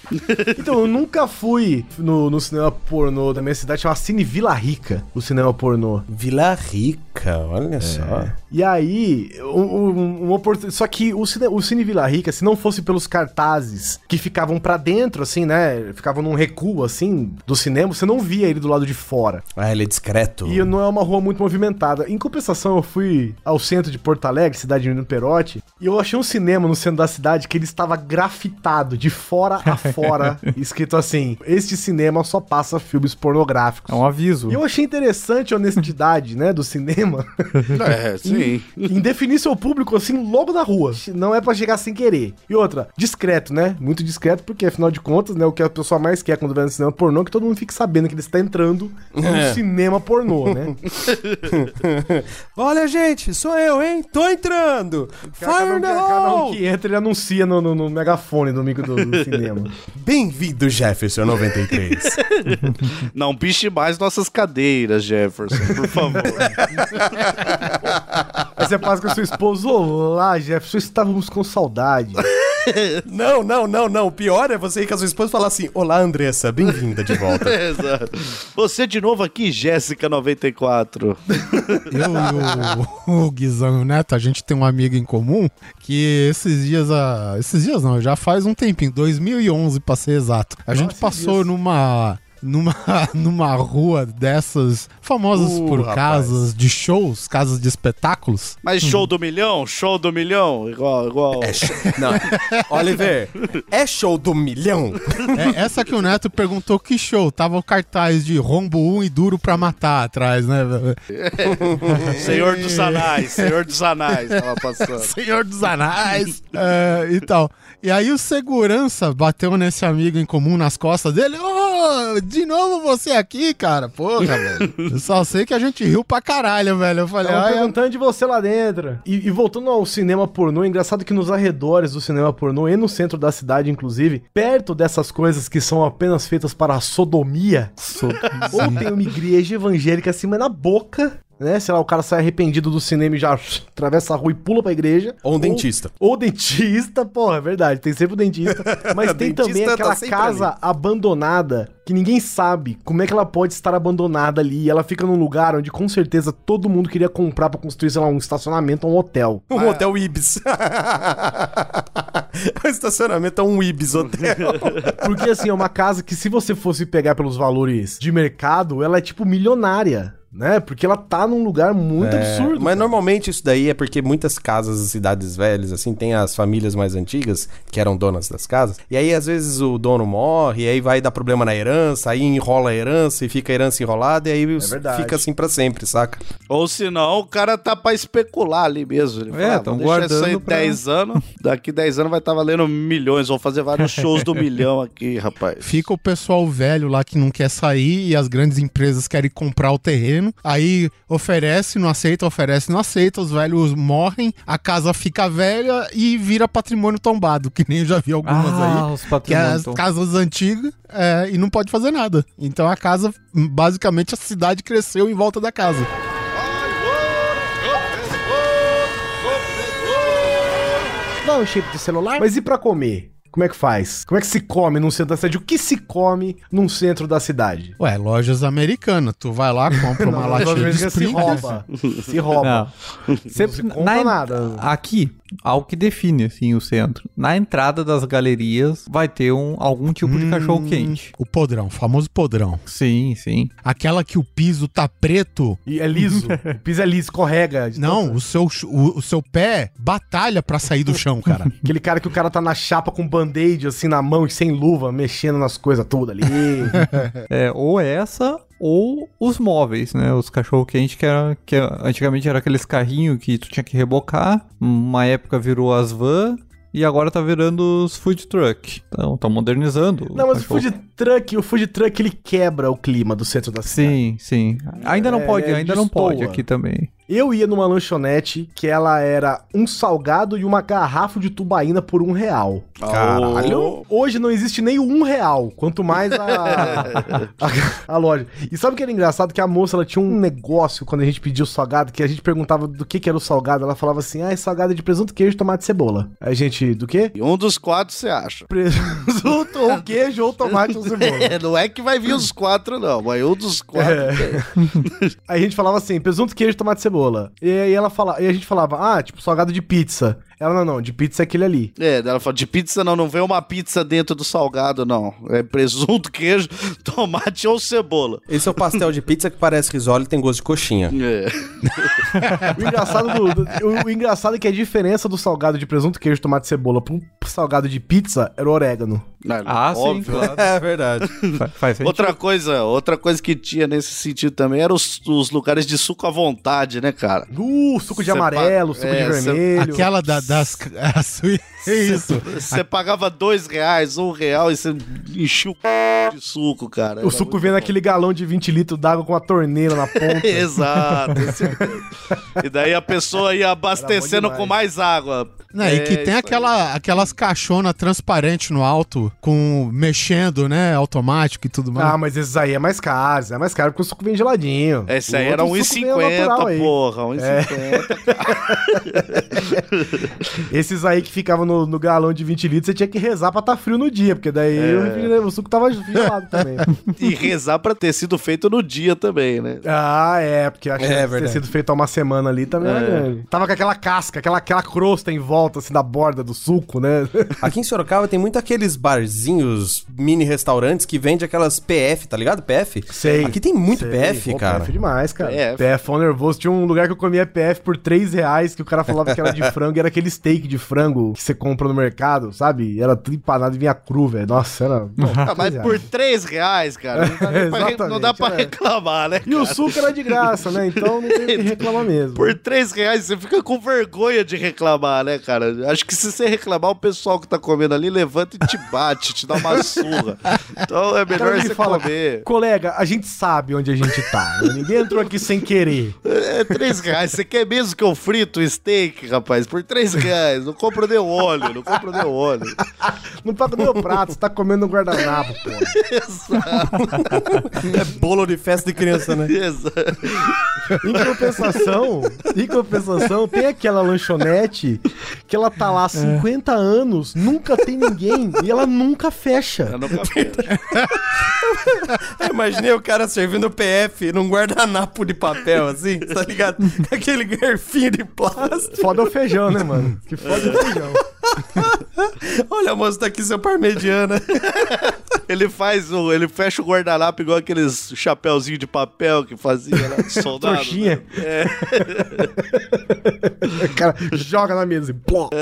Então, eu nunca fui no, no cinema pornô da minha cidade, chama Cine Vila Rica, o cinema pornô. Vila Rica, olha só. E aí, um, um, oportun- só que o cine, o cine Vila Rica, se não fosse pelos cartazes que ficavam pra dentro, assim, né? Ficavam num recuo, assim, do cinema, você não via ele do lado de fora. Ah, ele é discreto. E não é uma rua muito movimentada. Em compensação, eu fui ao centro de Porto Alegre, cidade de Menino Perotti, e eu achei um cinema no centro da cidade que ele estava grafitado de fora a fora, escrito assim: Este cinema só passa filmes pornográficos. É um aviso. E eu achei interessante a honestidade, né, do cinema É, sim. em definir seu público assim logo na rua. Não é pra chegar sem querer. E outra, discreto, né? Muito discreto, porque afinal de contas, né, o que a pessoa mais quer quando vai no cinema pornô é que todo mundo fique sabendo que ele está entrando no É. cinema pornô, né? Olha, gente, sou eu, hein? Tô entrando! Fire the Cada um que entra, ele anuncia no, no- no megafone do micro do, do cinema. Bem-vindo, Jefferson 93. Não piche mais nossas cadeiras, Jefferson, por favor. Aí você passa com a sua esposa, olá, Jefferson, estávamos com saudade. não, não, não, não. O pior é você ir com a sua esposa e falar assim: Olá, Andressa, bem-vinda de volta. Exato. Você de novo aqui, Jéssica 94. Eu e o, o Guizão e o Neto, a gente tem um amigo em comum que esses dias, a, esses dias não, já faz um tempinho, 2011 pra ser exato. A gente passou numa numa numa rua dessas famosas Uh, por rapaz. casas de shows, casas de espetáculos. Mas show do milhão? Show do milhão? Igual, igual. É show... Não, Oliver, é show do milhão? É, essa que o Neto perguntou que show, tava o cartaz de rombo 1 e duro pra matar atrás, né? Senhor dos Anais, Senhor dos Anais tava passando. Senhor dos Anais é, e tal. E aí o segurança bateu nesse amigo em comum nas costas dele. Ô, de novo você aqui, cara? Porra, velho. Eu só sei que a gente riu pra caralho, velho. Eu falei, ai, perguntando de você lá dentro. E, e voltando ao cinema pornô, é engraçado que nos arredores do cinema pornô e no centro da cidade, inclusive, perto dessas coisas que são apenas feitas para a sodomia, ou tem uma igreja evangélica acima na boca, né? Sei lá, o cara sai arrependido do cinema e já atravessa a rua e pula pra igreja. Ou um dentista. Ou dentista, porra, é verdade, tem sempre o dentista. Mas tem Dentista também tá aquela sempre casa abandonada que ninguém sabe como é que ela pode estar abandonada ali. E ela fica num lugar onde com certeza todo mundo queria comprar pra construir, sei lá, um estacionamento ou um hotel. Um hotel Ibis. o estacionamento é um Ibis hotel. Porque assim, é uma casa que se você fosse pegar pelos valores de mercado, ela é tipo milionária. Né? Porque ela tá num lugar muito absurdo. É, Mas cara. normalmente isso daí é porque muitas casas e cidades velhas, assim, tem as famílias mais antigas que eram donas das casas. E aí, às vezes, o dono morre, e aí vai dar problema na herança, aí enrola a herança e fica a herança enrolada, e aí os- verdade. fica assim pra sempre, saca? Ou senão o cara tá pra especular ali mesmo. Ele É, "Ah, tão vou deixar isso aí guardando pra- 10 anos, daqui 10 anos vai estar valendo milhões. Vou fazer vários shows do milhão aqui, rapaz. Fica o pessoal velho lá que não quer sair e as grandes empresas querem comprar o terreno. Aí oferece, não aceita, oferece, não aceita. Os velhos morrem, a casa fica velha e vira patrimônio tombado, que nem eu já vi algumas Ah, aí. os Que é patrimônios. as casas antigas é, e não pode fazer nada. Então a casa, basicamente, a cidade cresceu em volta da casa. Dá um chip de celular. Mas e pra comer? Como é que faz? Como é que se come num centro da cidade? O que se come num centro da cidade? Ué, lojas americanas. Tu vai lá, compra uma Não, latinha de se rouba. Se rouba. Não. Você, se compra nada. Aqui, algo que define assim o centro. Na entrada das galerias vai ter um, algum tipo de cachorro quente. O podrão, o famoso podrão. Sim, sim. Aquela que o piso tá preto. E é liso. o piso é liso, escorrega. de Não, o seu, o, o seu pé batalha pra sair do chão, cara. Aquele cara que o cara tá na chapa com band-aid assim na mão e sem luva, mexendo nas coisas todas ali. É, ou essa ou os móveis, né? Os cachorro quente que era que antigamente era aqueles carrinhos que tu tinha que rebocar. Uma época virou as van e agora tá virando os food truck. Então, estão modernizando. Não, mas o food truck, o food truck ele quebra o clima do centro da cidade. Sim, sim. Ainda não É, pode, ainda não destoa. pode aqui também. Eu ia numa lanchonete que ela era um salgado e uma garrafa de tubaína por um real. Caralho. Hoje não existe nem o um real, quanto mais a, a, a loja. E sabe o que era engraçado? Que a moça ela tinha um negócio quando a gente pediu o salgado, que a gente perguntava do que, que era o salgado. Ela falava assim: ah, é salgado de presunto, queijo, tomate e cebola. Aí a gente, do quê? E um dos quatro você acha. Presunto ou queijo ou tomate ou cebola. É, não é que vai vir os quatro, não, mas um dos quatro. É. Aí a gente falava assim, presunto, queijo, tomate e cebola. E aí ela fala, e a gente falava, ah, tipo, salgado de pizza. Ela, não, não, de pizza é aquele ali. É, daí ela fala, de pizza não, não vem uma pizza dentro do salgado, não. É presunto, queijo, tomate ou cebola. Esse é o pastel de pizza que parece risole e tem gosto de coxinha. É. O engraçado, do, do- o, o engraçado é que a diferença do salgado de presunto, queijo, tomate e cebola pro salgado de pizza era o orégano. Ah, sim, Óbvio. claro. É verdade. Fa- Faz sentido. Outra coisa, outra coisa que tinha nesse sentido também eram os, os lugares de suco à vontade, né, cara? Uh, suco de Cê amarelo, pa- suco é, de cê- vermelho. Aquela da, das. É isso. Você pagava dois reais, um real e você enchia o c... de suco, cara. O Era suco muito vem bom. naquele galão de 20 litros d'água com a torneira na ponta. Exato. esse- e daí a pessoa ia abastecendo com mais água. Né, e É, que tem isso aquela, aquelas caixonas transparentes no alto, com mexendo, né? Automático e tudo mais. Ah, mas esses aí é mais caro, é mais caro porque o suco vem geladinho. Esse O aí era outro suco vem natural 1,50, aí. porra. 1,50. Esses aí que ficavam no, no galão de 20 litros, você tinha que rezar pra tá frio no dia, porque daí o, refrigerante- o suco tava gelado também. E rezar pra ter sido feito no dia também, né? Ah, é, porque acho É, que ter sido feito há uma semana ali também grande. Tava com aquela casca, aquela, aquela crosta em volta, assim, da borda do suco, né? Aqui em Sorocaba tem muito aqueles barzinhos, mini restaurantes que vende aquelas PF, tá ligado? PF? Sei. Aqui tem muito Sei. PF, Pô, cara. PF demais, cara. PF. PF nervoso. Tinha um lugar que eu comia PF por 3 reais, que o cara falava que era de frango, e era aquele steak de frango que você compra no mercado, sabe? Era tudo empanado e vinha cru, velho. Nossa, era... Bom, Ah, mas 3 reais. por 3 reais, cara, não dá, nem pra, re- não dá pra é. reclamar, né? E o suco era de graça, né? Então não tem o que reclamar mesmo. Por 3 reais você fica com vergonha de reclamar, né, cara? Acho que se você reclamar, o pessoal que tá comendo ali levanta e te bate, te dá uma surra. Então é cara melhor me você fala, comer. colega, a gente sabe onde a gente tá. né? Ninguém entrou aqui sem querer. É 3 reais. Você quer mesmo que eu frito o steak, rapaz? Por 3 reais. Não compra nem óleo, não compra nem óleo. Não paga meu prato, você tá comendo um guardanapo, pô. É bolo de festa de criança, né? Exato. Em compensação, em compensação, tem aquela lanchonete que ela tá lá há 50 anos, nunca tem ninguém e ela nunca fecha. Eu nunca. Eu Imaginei o cara servindo PF num guardanapo de papel, assim, tá ligado? Com Aquele garfinho de plástico. Foda o feijão, né, mano? Que foda o feijão. Olha, moço, tá aqui seu parmegiana. Ele faz o. Ele fecha o guardanapo igual aqueles chapéuzinho de papel que fazia lá de soldado. Trouxinha. né? O cara joga na mesa e pló.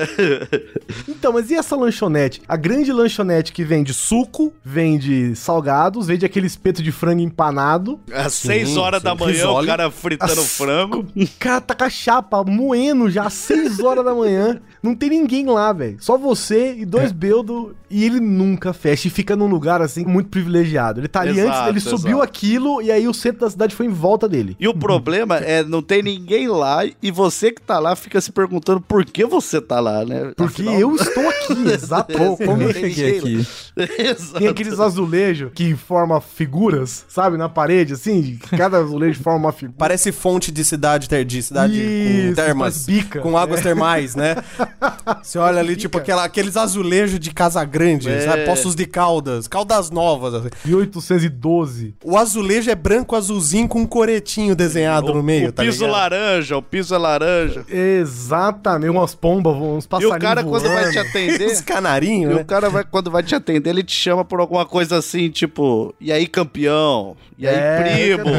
Então, mas e essa lanchonete? A grande lanchonete que vende suco, vende salgados, vende aquele espeto de frango empanado. Às 6 Sim, horas sim. da manhã, Risole. o cara fritando As- frango. O cara tá com a chapa moendo já às 6 horas da manhã. Não tem ninguém lá, velho. Só você e dois beldos. E ele nunca fecha. E fica num lugar lugar assim muito privilegiado. Ele tá ali Exato, antes, ele subiu exato. aquilo e aí o centro da cidade foi em volta dele. E o problema é não tem ninguém lá e você que tá lá fica se perguntando por que você tá lá, né? Porque Afinal- eu estou aqui, exato. Pô, como eu cheguei aqui? Exato. Tem aqueles azulejos que formam figuras, sabe, na parede, assim. Cada azulejo forma uma figura. Parece fonte de cidade, ter- de cidade Isso, com termas. bica. Com águas termais, né? Você olha ali, tipo, aquela, aqueles azulejos de Casa Grande, É. sabe? Poços de Caldas, Caldas Novas. assim. 1812. O azulejo é branco azulzinho com um coretinho desenhado no meio, o tá piso ligado? laranja, o piso é laranja. Exatamente, umas pombas, uns E passarinhos o cara, quando vai te voando. atender. Esse canarinho, E né? o cara, vai, quando vai te atender, ele te chama por alguma coisa assim, tipo, e aí, campeão? E aí, É, primo?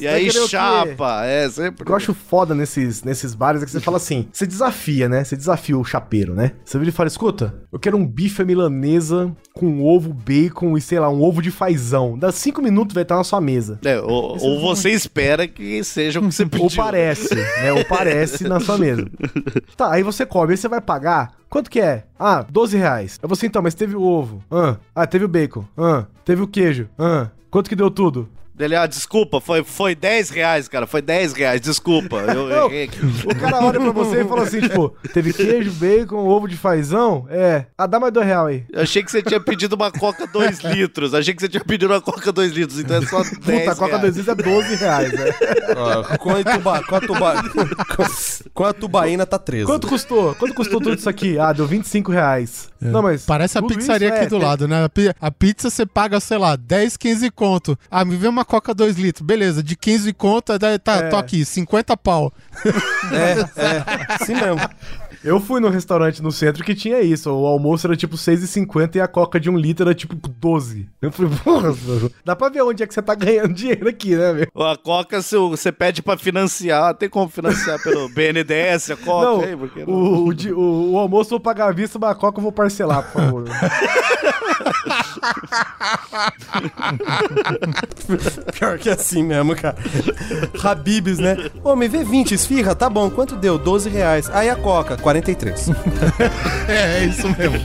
E aí? E o chapa? É, sempre. O que eu acho foda nesses, nesses bares é que você fala assim: você desafia, né? Você desafia o chapeiro, né? Você vira e fala: escuta, eu quero um bife à milanesa com ovo, bacon e sei lá, um ovo de fazão. Dá cinco minutos, vai estar na sua mesa. É, ou, ou você espera que seja o que você pediu. Ou parece, né? Ou parece na sua mesa. Tá, aí você come, aí você vai pagar. Quanto que é? Ah, 12 reais. Aí você, então, mas teve o ovo. Ah, ah teve o bacon. Ah, teve o queijo. Ah, quanto que deu tudo? Ele, ah, desculpa, foi, foi 10 reais, cara. Foi 10 reais, desculpa. Eu errei aqui. o cara olha pra você e fala assim, tipo, teve queijo, bacon, ovo de fazão? É. Ah, dá mais dois reais aí. Eu achei que você tinha pedido uma Coca 2 litros. Achei que você tinha pedido uma Coca 2 litros, então é só 10 Puta, a Coca reais. dois litros é 12 reais, né? Ó, com, a tuba, com, a tuba, com a tubaína tá 13. Quanto custou? Quanto custou tudo isso aqui? Ah, deu 25 reais. Não, mas... Parece a pizzaria isso aqui é- do lado, né? A pizza você paga, sei lá, 10, 15 conto. Ah, me vê uma coca 2 litros. Beleza, de 15 conto, tá, É. tô aqui, 50 pau. É, é, assim mesmo. Eu fui num restaurante no centro que tinha isso. O almoço era tipo 6,50 e a coca de um litro era tipo 12. Eu falei, porra, dá pra ver onde é que você tá ganhando dinheiro aqui, né, meu? A Coca, você pede pra financiar, tem como financiar pelo BNDES, a Coca Não, aí? Porque não... o, o, o- o almoço eu vou pagar à vista, mas a coca eu vou parcelar, por favor. Pior que assim mesmo, cara. Habibs, né? Ô, me vê 20 esfirra, tá bom. Quanto deu? 12 reais. Aí a Coca, 43. É, é isso mesmo.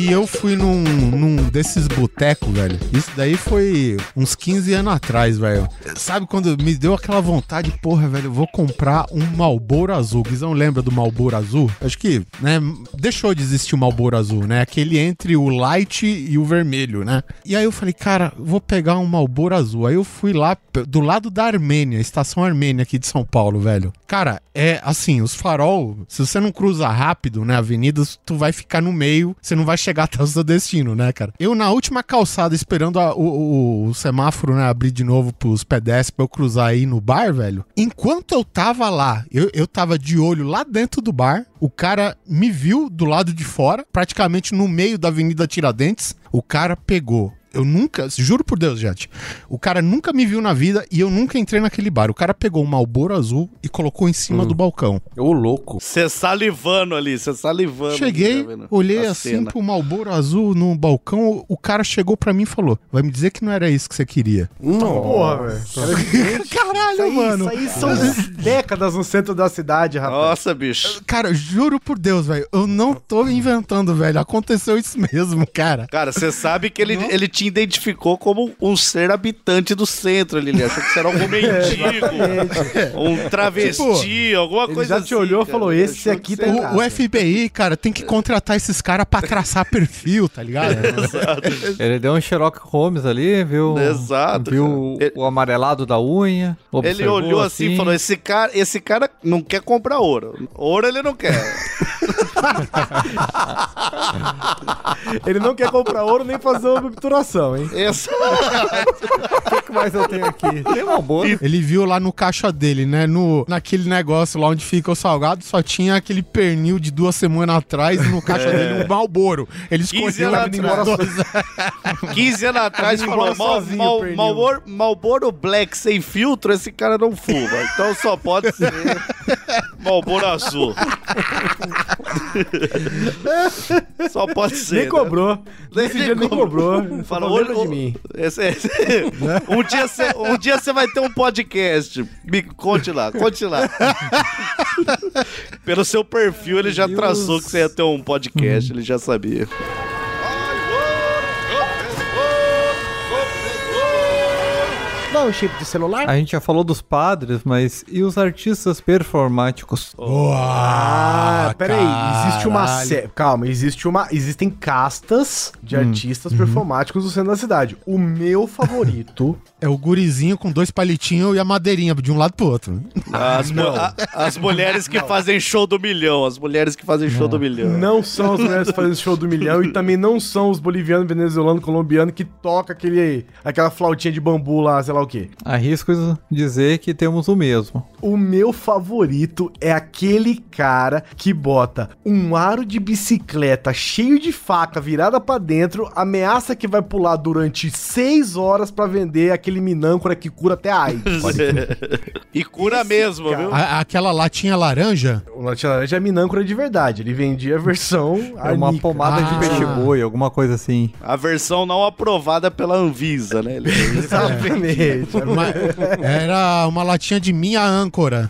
E eu fui num, num desses botecos, velho. Isso daí foi uns 15 anos atrás, velho. Sabe quando me deu aquela vontade, porra, velho, eu vou comprar um Malboro Azul. Guizão lembra do Malboro Azul? Acho que, né, deixou de existir o Malboro Azul, né? Aquele entre o light e o vermelho, né? E aí eu falei, cara, vou pegar um Malboro Azul. Aí eu fui lá do lado da Armênia, estação Armênia aqui de São Paulo, velho. Cara, é assim, os farol, se você não cruza rápido, né, avenidas, tu vai ficar no meio, você não vai chegar até o seu destino, né, cara? Eu na última calçada, esperando a- o, o- o semáforo, né, abrir de novo pros pedestres pra eu cruzar aí no bar, velho. Enquanto eu tava lá, eu, eu tava de olho lá dentro do bar, o cara me viu do lado de fora, praticamente no meio da Avenida Tiradentes, o cara pegou eu nunca, juro por Deus, gente. O cara nunca me viu na vida e eu nunca entrei naquele bar. O cara pegou um Malboro azul e colocou em cima do balcão. Ô, louco. Você salivando ali, você salivando. Cheguei, tá vendo? olhei A assim cena. pro Malboro azul no balcão. O cara chegou pra mim e falou: Vai me dizer que não era isso que você queria. Não. Porra, velho. Caralho, Isso aí, mano. isso aí são décadas no centro da cidade, rapaz. Nossa, bicho. Cara, juro por Deus, velho. Eu não tô inventando, velho. Aconteceu isso mesmo, cara. Cara, você sabe que ele, ele te identificou como um ser habitante do centro ali. Ele achou que você era algum mendigo, um travesti, alguma Ele coisa já te olhou e cara. falou, Ele esse aqui tá O, o FBI, cara, tem que contratar esses caras pra traçar perfil, tá ligado? Ele deu um Sherlock Holmes ali, viu? Exato, Viu cara. o amarelado da unha. Ele olhou assim e falou: esse cara, esse cara não quer comprar ouro. Ouro ele não quer. Ele não quer comprar ouro nem fazer uma obturação, hein? Esse... O que mais eu tenho aqui? Tem uma boa. Ele viu lá no caixa dele, né? No, naquele negócio lá onde fica o salgado, só tinha aquele pernil de duas semanas atrás e no caixa dele um Malboro. Ele 15 escolheu anos atrás. dois. 15 anos atrás falou: embora Mal, sozinho, Mal, pernil." Malboro, Malboro Black sem filtro, esse cara não fuma. Então só pode ser. Malboro azul. Só pode ser. Nem né? cobrou. Nesse dia nem cobrou. Fala, Fala, de mim. Esse- esse- um, dia você, um dia você vai ter um podcast. Me conte lá, conte lá. Pelo seu perfil, ele já traçou que você ia ter um podcast, ele já sabia. Dá um chip de celular? A gente já falou dos padres, mas e os artistas performáticos? Ah, peraí, existe uma caralho. sé... Calma, existe uma. Existem castas de artistas performáticos do centro da cidade. O meu favorito. É o gurizinho com dois palitinhos e a madeirinha de um lado pro outro. As, mu- a- as mulheres que fazem show do milhão, as mulheres que fazem show do milhão. não são as mulheres que fazem show do milhão e também não são os bolivianos, venezuelanos, colombianos que toca aquele, aquela flautinha de bambu lá, sei lá o quê. Arrisco dizer que temos o mesmo. O meu favorito é aquele cara que bota um aro de bicicleta cheio de faca virada pra dentro, ameaça que vai pular durante seis horas pra vender aquele minâncora que cura até a AIDS. e cura mesmo, cara- viu? A- aquela latinha laranja, O Latinha Laranja é minâncora de verdade. Ele vendia a versão É uma arnica. pomada de Ah. peixe-boi, alguma coisa assim. A versão não aprovada pela Anvisa, né? Ele- Exatamente. uma- era uma latinha de minha âncora.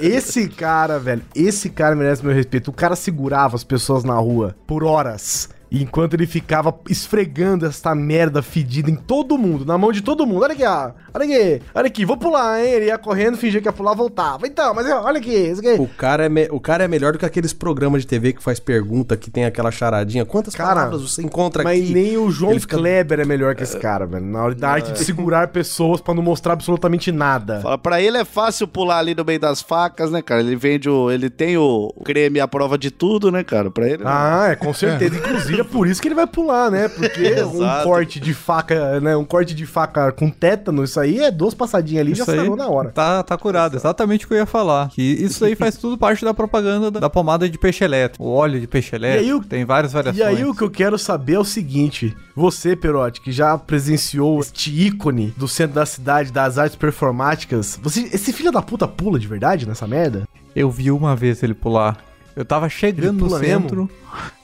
Esse cara, velho, esse cara merece meu respeito. O cara segurava as pessoas na rua por horas. Enquanto ele ficava esfregando essa merda fedida em todo mundo, na mão de todo mundo. Olha aqui, ó. Olha aqui, olha aqui, vou pular, hein? Ele ia correndo, fingia que ia pular, voltava. Então, mas olha aqui, isso aqui. O cara, é me- o cara é melhor do que aqueles programas de TV que faz pergunta, que tem aquela charadinha. Quantas Cara, palavras você encontra Mas aqui? nem o João fica- Kleber é melhor que esse cara, velho. Na hora da arte de segurar pessoas pra não mostrar absolutamente nada. Fala, pra ele é fácil pular ali no meio das facas, né, cara? Ele vende o. Ele tem o creme à prova de tudo, né, cara? Pra ele. Ah, é, com certeza. Inclusive, é por isso que ele vai pular, né? Porque um corte de faca, né? Um corte de faca com tétano, isso aí é duas passadinhas ali e já aí sarou na hora. Tá, tá curado, exatamente o que eu ia falar. Que isso aí faz tudo parte da propaganda da, da pomada de peixe elétrico. O óleo de peixe elétrico. aí o- tem várias variações. E aí o que eu quero saber é o seguinte: você, Perotti, que já presenciou este ícone do centro da cidade das artes performáticas, você, esse filho da puta pula de verdade nessa merda? Eu vi uma vez ele pular. Eu tava chegando no centro.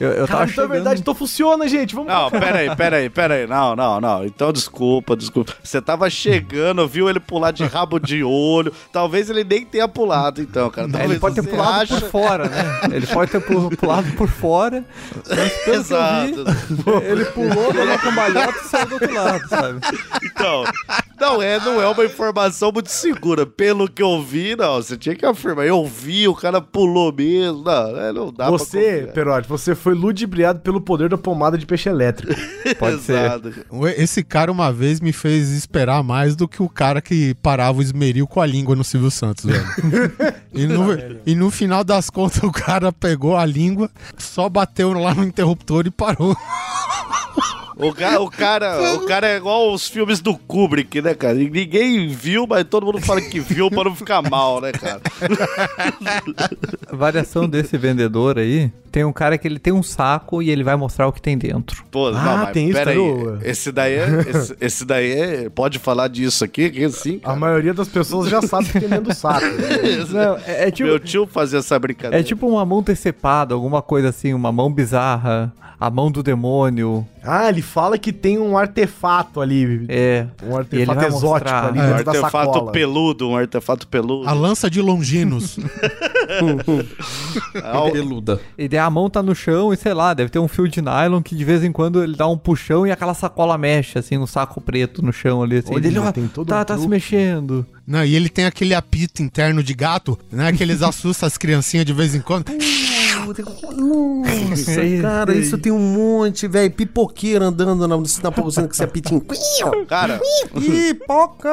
Eu, eu Cara, tava então é chegando. verdade, então funciona, gente. Vamos Não, pera aí, pera aí, pera aí. Não, não, não. Então desculpa, desculpa. Você tava chegando, viu ele pular de rabo de olho. Talvez ele nem tenha pulado, então, cara. Talvez ele pode ter pulado acha- por fora, né? Ele pode ter pu- pulado por fora. Mas pelo Exato. que eu vi, ele pulou, deu uma cambalhota e saiu do outro lado, sabe? Então, não é, não é uma informação muito segura. Pelo que eu vi, não. Você tinha que afirmar. Eu vi, o cara pulou mesmo. Não, é, não dá Você, pra. Perotti, você foi ludibriado pelo poder da pomada de peixe elétrico. Pode ser. Esse cara uma vez me fez esperar mais do que o cara que parava o esmeril com a língua no Silvio Santos, velho. e, no, e no final das contas o cara pegou a língua, só bateu lá no interruptor e parou. O, ca- o cara, o cara é igual os filmes do Kubrick, né, cara? Ninguém viu, mas todo mundo fala que viu pra não ficar mal, né, cara? A variação desse vendedor aí, tem um cara que ele tem um saco e ele vai mostrar o que tem dentro. Pô, Ah, não, mas tem isso, pera aí. Esse daí é. Esse, esse daí é. Pode falar disso aqui? Que sim, A cara. maioria das pessoas já sabe que tem dentro do saco. Não, é, é tipo, Meu tio fazia essa brincadeira. é tipo uma mão decepada, alguma coisa assim, uma mão bizarra, a mão do demônio. Ah, ele fala que tem um artefato ali. É. Um ele artefato exótico mostrar. ali um dentro da artefato peludo, um artefato peludo. A lança de Longinos. Peluda. E daí a mão tá no chão e sei lá, deve ter um fio de nylon que de vez em quando ele dá um puxão e aquela sacola mexe, assim, no saco preto no chão ali. Assim, Olha, ele, ó, tem todo tá, um tá se mexendo. Não, e ele tem aquele apito interno de gato, né? Que eles assustam as criancinhas de vez em quando. Nossa, É, cara, é. isso tem um monte, velho. Pipoqueiro andando na, na poucina com esse apitinho. Cara, Pipoca!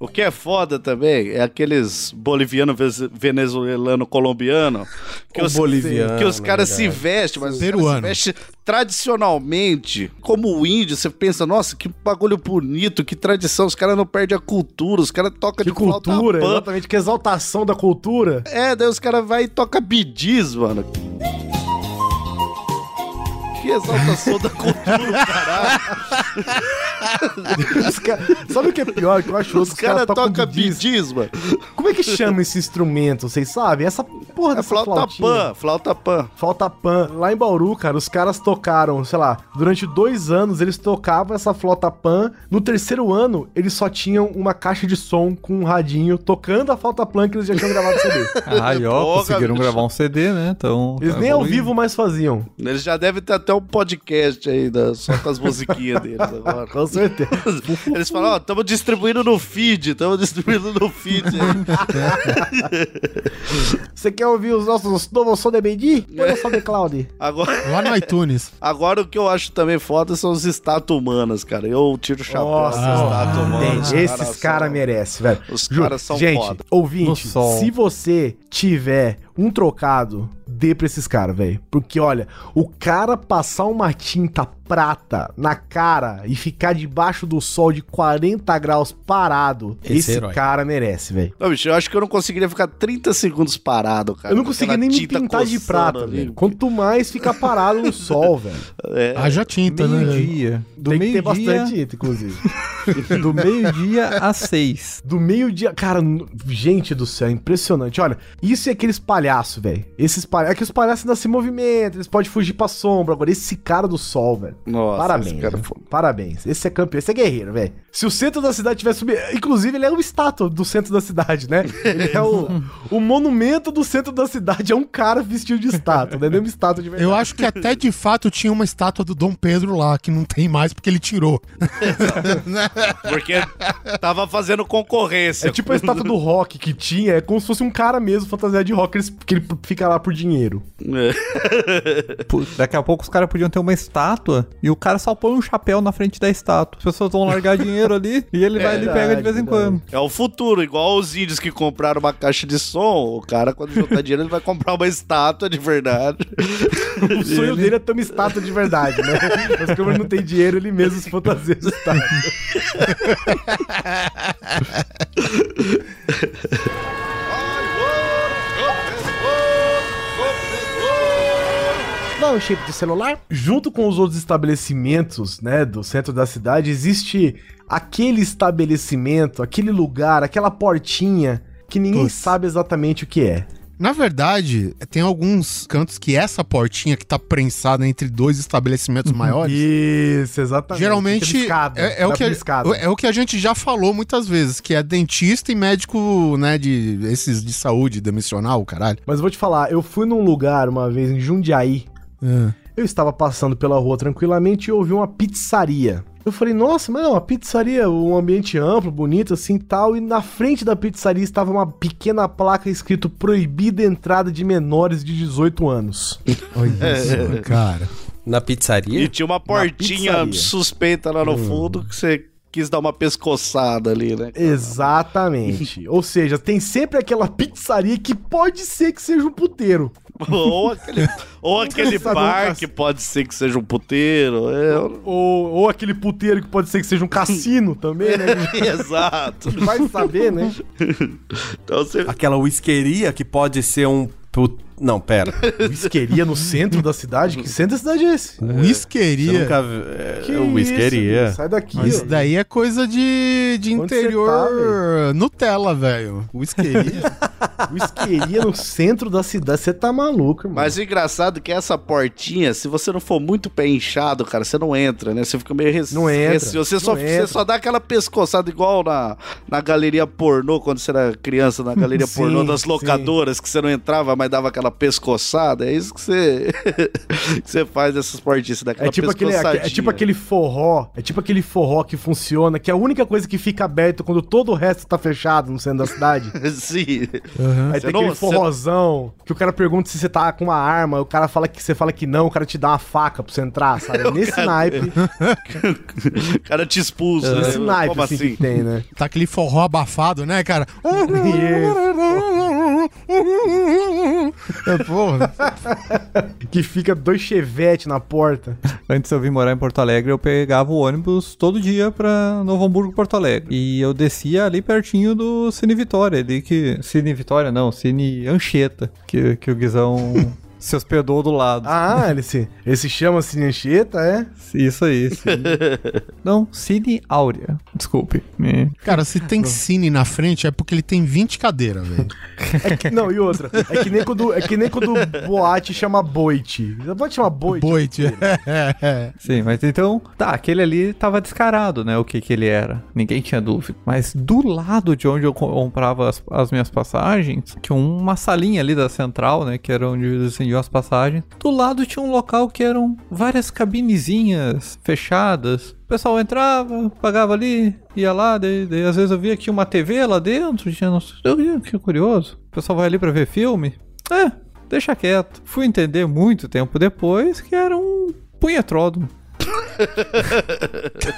o que é foda também é aqueles boliviano, venezuelano, colombiano. Que O os, boliviano, que os caras né, se cara? vestem, mas os caras se Peruano. vestem tradicionalmente. Como o índio, você pensa, nossa, que bagulho bonito, que tradição. Os caras não perdem a cultura, os caras tocam Que de flauta cultura, pan. exatamente, que exaltação da cultura. É, daí os caras vai e toca bidis, mano. Que exaltação da cultura, caralho. Ca- Sabe o que é pior? Que eu acho Os caras tocam tocam bidis. mano. Como é que chama esse instrumento? Vocês sabem? Essa porra É dessa flauta flautinha. pan, flauta pan. Flauta pan. Lá em Bauru, cara, os caras tocaram, sei lá, durante dois anos eles tocavam essa flauta pan. No terceiro ano, eles só tinham uma caixa de som com um radinho tocando a flauta pan que eles já tinham gravado CD. Aí, ó, conseguiram bicho. gravar um CD, né? Então. Eles tá nem ao evoluindo. vivo mais faziam. Eles já devem ter até um podcast aí, da- só com as musiquinhas deles agora. Com certeza. Eles falam, ó, estamos distribuindo no feed, estamos distribuindo no feed. aí. Você quer ouvir os nossos novos som de BD? Põe o som de Cloud. Agora, Lá no iTunes. agora o que eu acho também foda são as estátuas humanas, cara. Eu tiro o chapéu Nossa, estátuas humanas. Tem, Os esses são- caras merecem, velho. Os caras são Gente, foda. ouvinte, No se você tiver um trocado, dê pra esses caras, velho. Porque, olha, o cara passar uma tinta prata na cara e ficar debaixo do sol de 40 graus parado, Esse esse, herói. cara merece, velho. Não, bicho, eu acho que eu não conseguiria ficar 30 segundos parado, cara. Eu não com consegui aquela nem me tinta pintar de prata, velho. Quanto mais ficar parado no sol, velho. É, Haja tinta, né? velho? Meio-dia. Do Tem que ter meio-dia. bastante tinta, inclusive. Do meio-dia às seis. Do meio-dia. Cara, gente do céu, impressionante. Olha, isso é aqueles palhaços, velho. Esses palhaços. É que os palhaços ainda se movimentam, eles podem fugir pra sombra. Agora, esse cara do sol, velho. Nossa, Parabéns. esse cara né? foi- Parabéns. Esse é campeão, esse é guerreiro, velho. Se o centro da cidade tivesse subido. Inclusive, ele é o estátua do centro da cidade, né? Ele é o, o monumento do centro da cidade. É um cara vestido de estátua, né? É uma estátua de verdade. Eu acho que até de fato tinha uma estátua do Dom Pedro lá, que não tem mais porque ele tirou. Porque tava fazendo concorrência. É tipo a estátua do rock que tinha, é como se fosse um cara mesmo fantasiado de rock, que ele fica lá por dinheiro. É. Daqui a pouco os caras podiam ter uma estátua e o cara só põe um chapéu na frente da estátua. As pessoas vão largar dinheiro ali e ele vai ali e pega de vez em quando. É o futuro, igual os índios que compraram uma caixa de som. O cara, quando juntar dinheiro, ele vai comprar uma estátua de verdade. O sonho dele é ter uma estátua de verdade, né? Mas como ele não tem dinheiro, ele mesmo se fantasia de estátua. Não, chip de celular? Junto com os outros estabelecimentos, né, do centro da cidade, existe aquele estabelecimento, aquele lugar, aquela portinha que ninguém Putz. sabe exatamente o que é. Na verdade, tem alguns cantos que essa portinha que tá prensada entre dois estabelecimentos maiores. Isso, exatamente. Geralmente é, é o que a, escada. é o que a gente já falou muitas vezes, que é dentista e médico, né, de esses de saúde demissional, caralho. Mas eu vou te falar, eu fui num lugar uma vez em Jundiaí. Eu estava passando pela rua tranquilamente e ouvi uma pizzaria. Eu falei, nossa, mas é uma pizzaria, um ambiente amplo, bonito, assim tal. E na frente da pizzaria estava uma pequena placa escrito proibida entrada de menores de 18 anos. Olha isso, cara. Na E pizzaria? tinha uma portinha pizzaria. suspeita lá no fundo que você quis dar uma pescoçada ali, né? Exatamente. Ou seja, tem sempre aquela pizzaria que pode ser que seja um puteiro. ou aquele, ou aquele bar que pode ser que seja um puteiro. É, Ou, ou aquele puteiro que pode ser que seja um cassino também, né? exato. Vai saber, né? Então você. Aquela whiskeria que pode ser um. Não, pera. Whiskeria no centro da cidade? Que centro da cidade é esse? Você Whiskeria. nunca viu. É, Que é whiskeria. isso, Sai daqui. Isso ó. daí é coisa de, de Onde interior você tá, Nutella, velho. Whiskeria. Whiskeria no centro da cidade. Você tá maluco, irmão. Mas o engraçado é que essa portinha, se você não for muito pé inchado, cara, você não entra, né? Você fica meio rece... Não entra, receoso. Você, não só, entra. você só dá aquela pescoçada igual na, na galeria pornô, quando você era criança, na galeria Sim, pornô das sim. locadoras, que você não entrava, mas dava aquela pescoçada. É isso que você, que você faz nessas portinhas, você dá aquela É tipo, aquele, é tipo aquele forró. É tipo aquele forró que funciona, que é a única coisa que fica aberto quando todo o resto tá fechado no centro da cidade. Sim. Aí Você tem não- aquele forrozão que o cara pergunta se você tá com uma arma, o cara fala que você fala que não, o cara te dá uma faca pra você entrar, sabe? Nesse cara- naipe, O cara te expulsa. nesse né? naipe Como assim, assim? que tem, né? tá aquele forró abafado, né, cara? É, porra. Que fica dois chevette na porta. Antes eu vim morar em Porto Alegre, eu pegava o ônibus todo dia pra Novo Hamburgo, Porto Alegre. E eu descia ali pertinho do Cine Vitória, ali que... Cine Vitória não, Cine Anchieta, que, que o Guizão Se hospedou do lado. Ah, ele se, ele se chama Cine Anchieta, é? Isso aí. Cine. Não, Cine Áurea. Desculpe. Me- Cara, se tem cine na frente é porque ele tem 20 cadeiras, velho. É que- não, e outra. É que nem quando, é que nem quando boate chama boite. Você pode chamar boite. Boite. É, é. Sim, mas então, tá, aquele ali tava descarado, né, o que que ele era. Ninguém tinha dúvida. Mas do lado de onde eu co- comprava as, as minhas passagens, tinha uma salinha ali da central, né, que era onde eles vendiam as passagens. Do lado tinha um local que eram várias cabinezinhas fechadas. O pessoal entrava, pagava ali, ia lá, daí, daí às vezes eu via que uma TV lá dentro, tinha, eu que curioso. O pessoal vai ali pra ver filme. É, deixa quieto. Fui entender muito tempo depois que era um punhetródromo.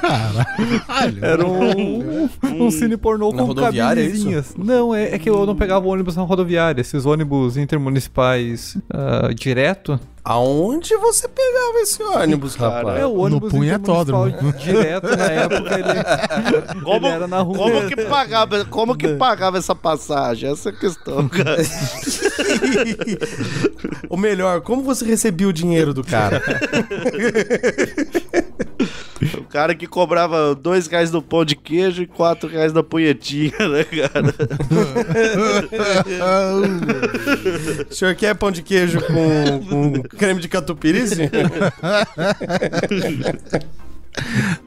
Caralho. Era um, um cine pornô com é cabinezinhas. Não, é, é que eu não pegava ônibus na rodoviária. Esses ônibus intermunicipais ah, direto. Aonde você pegava esse ônibus, rapaz? É o ônibus punhetódromo. intermunicipal direto na época. Ele, Como, ele era na rua. como que pagava, como que pagava essa passagem? Essa é a questão, cara. Ou melhor, como você recebia o dinheiro do cara? O cara que cobrava dois reais do pão de queijo e quatro reais da punhetinha, né, cara? o senhor quer pão de queijo com, com creme de catupiry? sim?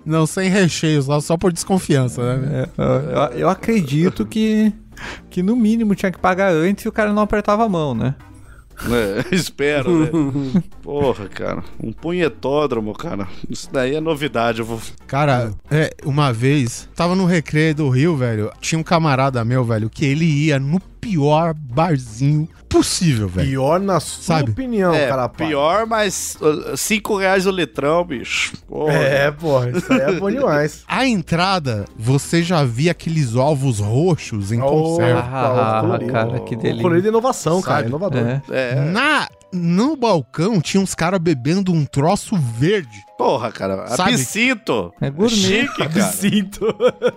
Não, sem recheios lá, só por desconfiança, né? É, eu, eu acredito que, que no mínimo tinha que pagar antes e o cara não apertava a mão, né? É, espero, né? Porra, cara. Um punhetódromo, cara. Isso daí é novidade. Eu vou... Cara, é, uma vez, tava no recreio do Rio, velho. Tinha um camarada meu, velho, que ele ia no pior barzinho possível, velho. Pior na sua Sabe? opinião, é, cara. pior, mas uh, cinco reais o litrão, bicho. Porra. É, porra, isso aí é bom demais. A entrada, você já via aqueles ovos roxos em Oh, conserva. Ah, colorido. cara, que O delícia. colorido é inovação, cara. Sabe? É inovador. É. É. Na, no balcão tinha uns caras bebendo um troço verde. Porra, cara. Sabe? Absinto. É gourmet. Chique, cara. Absinto.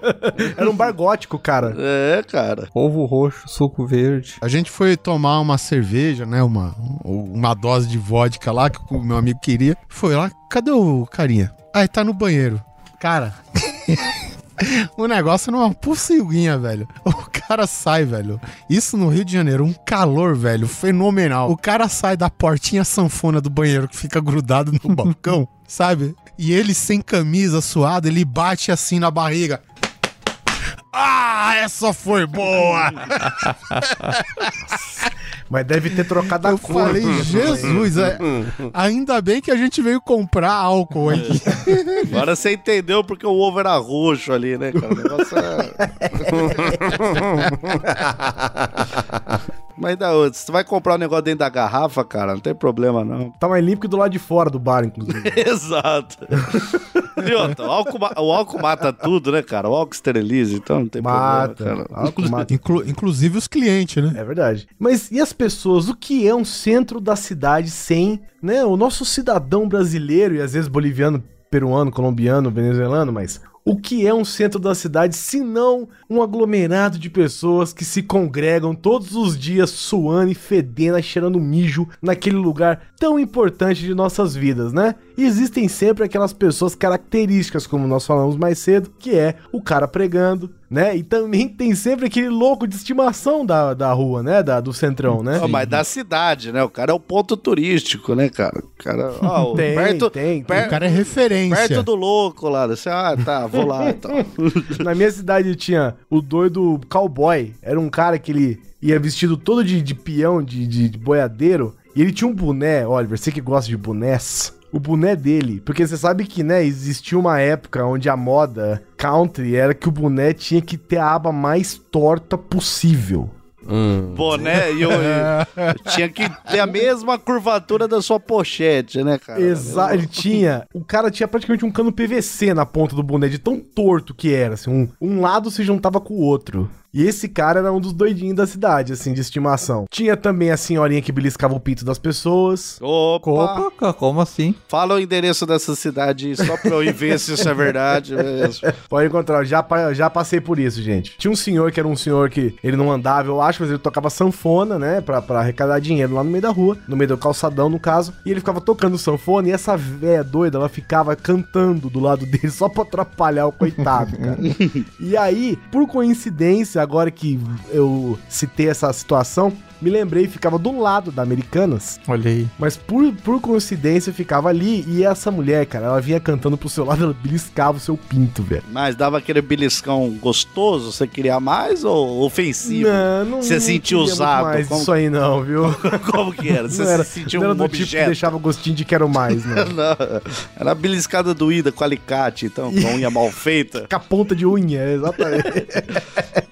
Era um bar gótico, cara. É, cara. Ovo roxo, suco verde. A gente foi tomar uma cerveja, né? Uma, uma dose de vodka lá que o meu amigo queria. Foi lá, cadê o carinha? Ah, ele tá no banheiro. Cara. O negócio não é uma pulsiguinha, velho. O cara sai, velho. Isso no Rio de Janeiro, um calor, velho, fenomenal. O cara sai da portinha sanfona do banheiro que fica grudado no balcão, sabe? E ele sem camisa, suado, ele bate assim na barriga. Ah, essa foi boa! Mas deve ter trocado a Eu cor. falei, Jesus, é- ainda bem que a gente veio comprar álcool aqui. Agora você entendeu porque o ovo era roxo ali, né, cara? O negócio é... Mas da outra, você vai comprar um negócio dentro da garrafa, cara, não tem problema, não. Tá mais limpo que do lado de fora do bar, inclusive. Exato. E outra, o álcool, o álcool mata tudo, né, cara? O álcool esteriliza, então não tem Mata. problema, cara. Álcool mata. Inclu- inclusive os clientes, né? É verdade. Mas e as pessoas? O que é um centro da cidade sem, né? O nosso cidadão brasileiro e às vezes boliviano, peruano, colombiano, venezuelano, mas o que é um centro da cidade se não um aglomerado de pessoas que se congregam todos os dias suando e fedendo, cheirando mijo naquele lugar tão importante de nossas vidas, né? E existem sempre aquelas pessoas características, como nós falamos mais cedo, que é o cara pregando, né? E também tem sempre aquele louco de estimação da, da rua, né? Da, do centrão, né? Ó, mas da cidade, né? O cara é o ponto turístico, né, cara? O cara, ó, Tem, perto, tem. per- O cara é referência. perto do louco lá. Você, ah, tá, vou lá então. Na minha cidade tinha o doido cowboy. Era um cara que ele ia vestido todo de, de peão, de, de, de boiadeiro. E ele tinha um boné, Oliver, você que gosta de bonés. O boné dele, porque você sabe que, né, existia uma época onde a moda country era que o boné tinha que ter a aba mais torta possível. Hum. Boné e eu, eu tinha que ter a mesma curvatura da sua pochete, né, cara? Exato, ele tinha. O cara tinha praticamente um cano PVC na ponta do boné, de tão torto que era. Assim, um, um lado se juntava com o outro. E esse cara era um dos doidinhos da cidade, assim, de estimação. Tinha também a senhorinha que beliscava o pinto das pessoas. Opa! Opa, como assim? Fala o endereço dessa cidade só pra eu ir ver se isso é verdade mesmo. Pode encontrar, eu já, já passei por isso, gente. Tinha um senhor que era um senhor que ele não andava, eu acho, mas ele tocava sanfona, né? Pra, pra arrecadar dinheiro lá no meio da rua, no meio do calçadão, no caso. E ele ficava tocando sanfona e essa véia doida, ela ficava cantando do lado dele só pra atrapalhar o coitado, cara. e aí, por coincidência, agora que eu citei essa situação, me lembrei, ficava do lado da Americanas, Olha aí. mas por, por coincidência ficava ali e essa mulher, cara, ela vinha cantando pro seu lado, ela beliscava o seu pinto, velho. Mas dava aquele beliscão gostoso? Você queria mais ou ofensivo? Não, não Você não sentiu usado? mais Como- isso aí não, viu? Como que era? Você não era, se sentiu não era um do tipo que objeto? deixava gostinho de quero mais, não. Não, era a beliscada doída com alicate, então, com a unha mal feita. Com a ponta de unha, exatamente.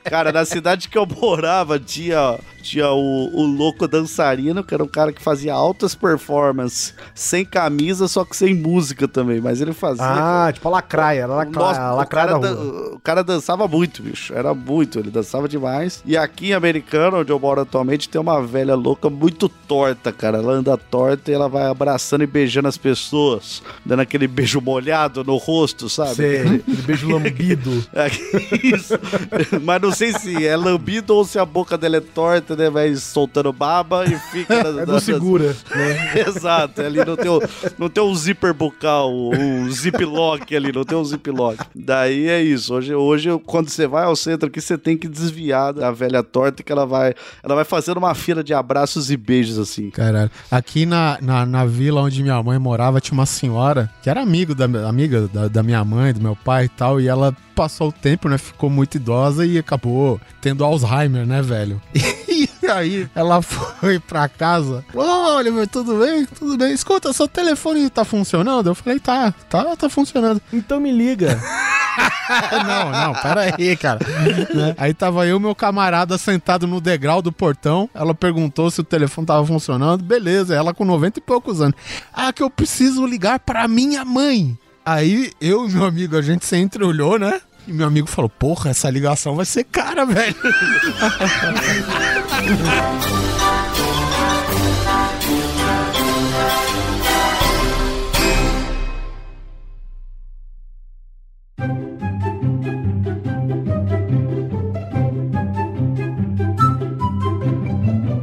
Cara, na cidade que eu morava, tinha, tinha o, o louco dançarino, que era um cara que fazia altas performances, sem camisa, só que sem música também. Mas ele fazia. ah, tipo a lacraia, era lacraia, Nossa, a o, lacraia cara da dan- o cara dançava muito, bicho. Era muito, ele dançava demais. E aqui em Americana, onde eu moro atualmente, tem uma velha louca muito torta, cara. Ela anda torta e ela vai abraçando e beijando as pessoas, dando aquele beijo molhado no rosto, sabe? Sei, aquele beijo lambido. É, Isso. Mas não sei se é lambido ou se a boca dela é torta, né? Vai soltando baba e fica. na- É na- segura, né? Exato, ali não tem, o, não tem um zíper bucal, um ziplock ali, não tem um ziplock. Daí é isso. Hoje, hoje, quando você vai ao centro aqui, você tem que desviar da velha torta que ela vai, ela vai fazendo uma fila de abraços e beijos assim. Caralho. Aqui na, na, na vila onde minha mãe morava, tinha uma senhora que era amigo da, amiga da, da minha mãe, do meu pai e tal, e ela passou o tempo, né? Ficou muito idosa e acabou tendo Alzheimer, né, velho? E aí ela foi pra casa. Olha, meu, tudo bem? Tudo bem. Escuta, seu telefone tá funcionando? Eu falei, tá, tá, tá funcionando. Então me liga. não, não, pera aí, cara. Né? Aí tava eu e meu camarada sentado no degrau do portão. Ela perguntou se o telefone tava funcionando. Beleza, ela com 90 e poucos anos. Ah, que eu preciso ligar pra minha mãe. Aí eu e meu amigo, a gente se entreolhou, né? E meu amigo falou: Porra, essa ligação vai ser cara, velho.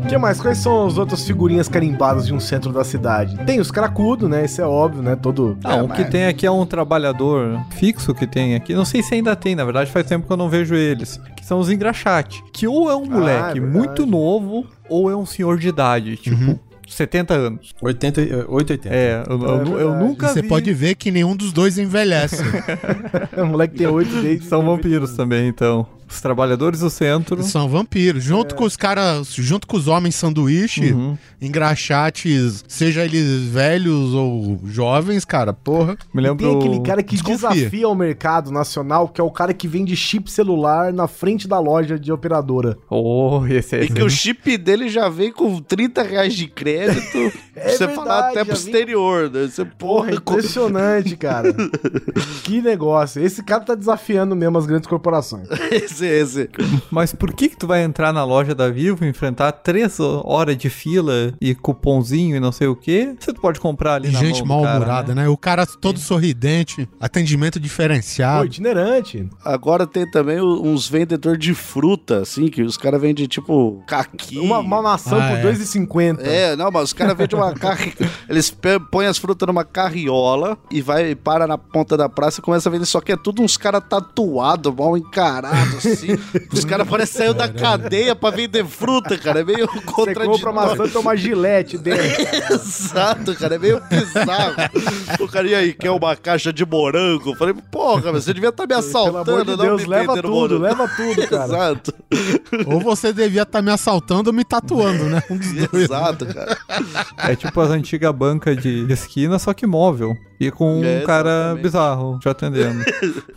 que mais? Quais são as outras figurinhas carimbadas de um centro da cidade? Tem os cracudos, né? Isso é óbvio, né? Todo. Ah, um que tem aqui é um trabalhador fixo que tem aqui. Não sei se ainda tem, na verdade faz tempo que eu não vejo eles. Que são os engraxate. Que ou é um moleque é muito novo, ou é um senhor de idade, tipo, 70 anos. 80, e- 880. É, eu, eu- eu verdade. nunca Você vi. pode ver que nenhum dos dois envelhece. O moleque tem oito desde. São vampiros também, então. Os trabalhadores do centro. São vampiros. Junto com os caras, junto com os homens sanduíche, Uhum. engraxates, seja eles velhos ou jovens, cara, porra. Me lembro. Tem aquele cara que Desconfia. desafia o mercado nacional, que é o cara que vende chip celular na frente da loja de operadora. Oh, esse é E que o chip dele já vem com 30 reais de crédito. É você verdade, falar até pro exterior. Né? Você, Porra, impressionante, cara. que negócio. Esse cara tá desafiando mesmo as grandes corporações. esse, esse. Mas por que que tu vai entrar na loja da Vivo, enfrentar três horas de fila e cupomzinho e não sei o quê? Você pode comprar ali na Gente mal-humorada, né? O cara todo sorridente, atendimento Pô, diferenciado. itinerante. Agora tem também uns vendedores de fruta, assim, que os caras vendem tipo caqui. Uma, uma maçã Ah, por é. 2,50. É, não, mas os caras vendem uma carri... Eles põem as frutas numa carriola e vai para na ponta da praça e começa a vender. Só que é tudo uns caras tatuados, mal encarados, assim. os caras parecem que saiu da cadeia pra vender fruta, cara. É meio Você contraditório. compra a maçã e tem uma gilete dentro. Exato, cara, é meio bizarro. o cara, e aí, quer uma caixa de morango? Eu falei, porra, você devia estar me Pelo assaltando, amor de não Deus, me leva tudo, morango. leva tudo, cara. Exato, Ou você devia estar me assaltando ou me tatuando, né? Um dos dois. exato, cara. É tipo as antigas bancas de esquina, só que móvel. E com um É, cara exatamente. bizarro te atendendo.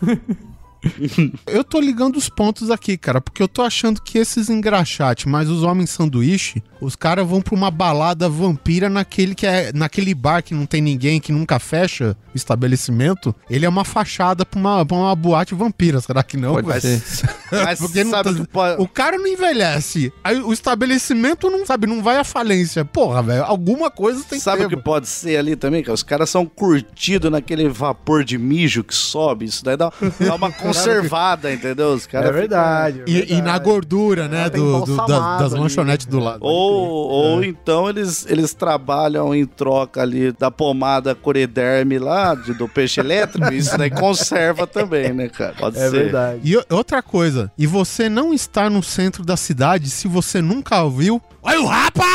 Eu tô ligando os pontos aqui, cara, porque eu tô achando que esses engraxate, mas os homens sanduíche, os caras vão pra uma balada vampira naquele que é naquele bar que não tem ninguém, que nunca fecha o estabelecimento. Ele é uma fachada pra uma, pra uma boate vampira, será que não? Pode ser. Mas Porque sabe tá- pode- O cara não envelhece. Aí o estabelecimento não sabe, não vai à falência. Porra, velho, alguma coisa tem Sabe que o que pode ser ali também, cara? Os caras são curtidos naquele vapor de mijo que sobe. Isso daí dá, dá uma conservada, entendeu? Os caras É verdade. é E, e verdade. na gordura, né? Do, do- da- das ali. lanchonetes do lado. Ou, ou então eles, eles trabalham em troca ali da pomada Coriderme lá, de- do peixe elétrico. Isso daí conserva também, né, cara? Pode É ser. verdade. E outra coisa, e você não está no centro da cidade se você nunca viu. Olha o rapa!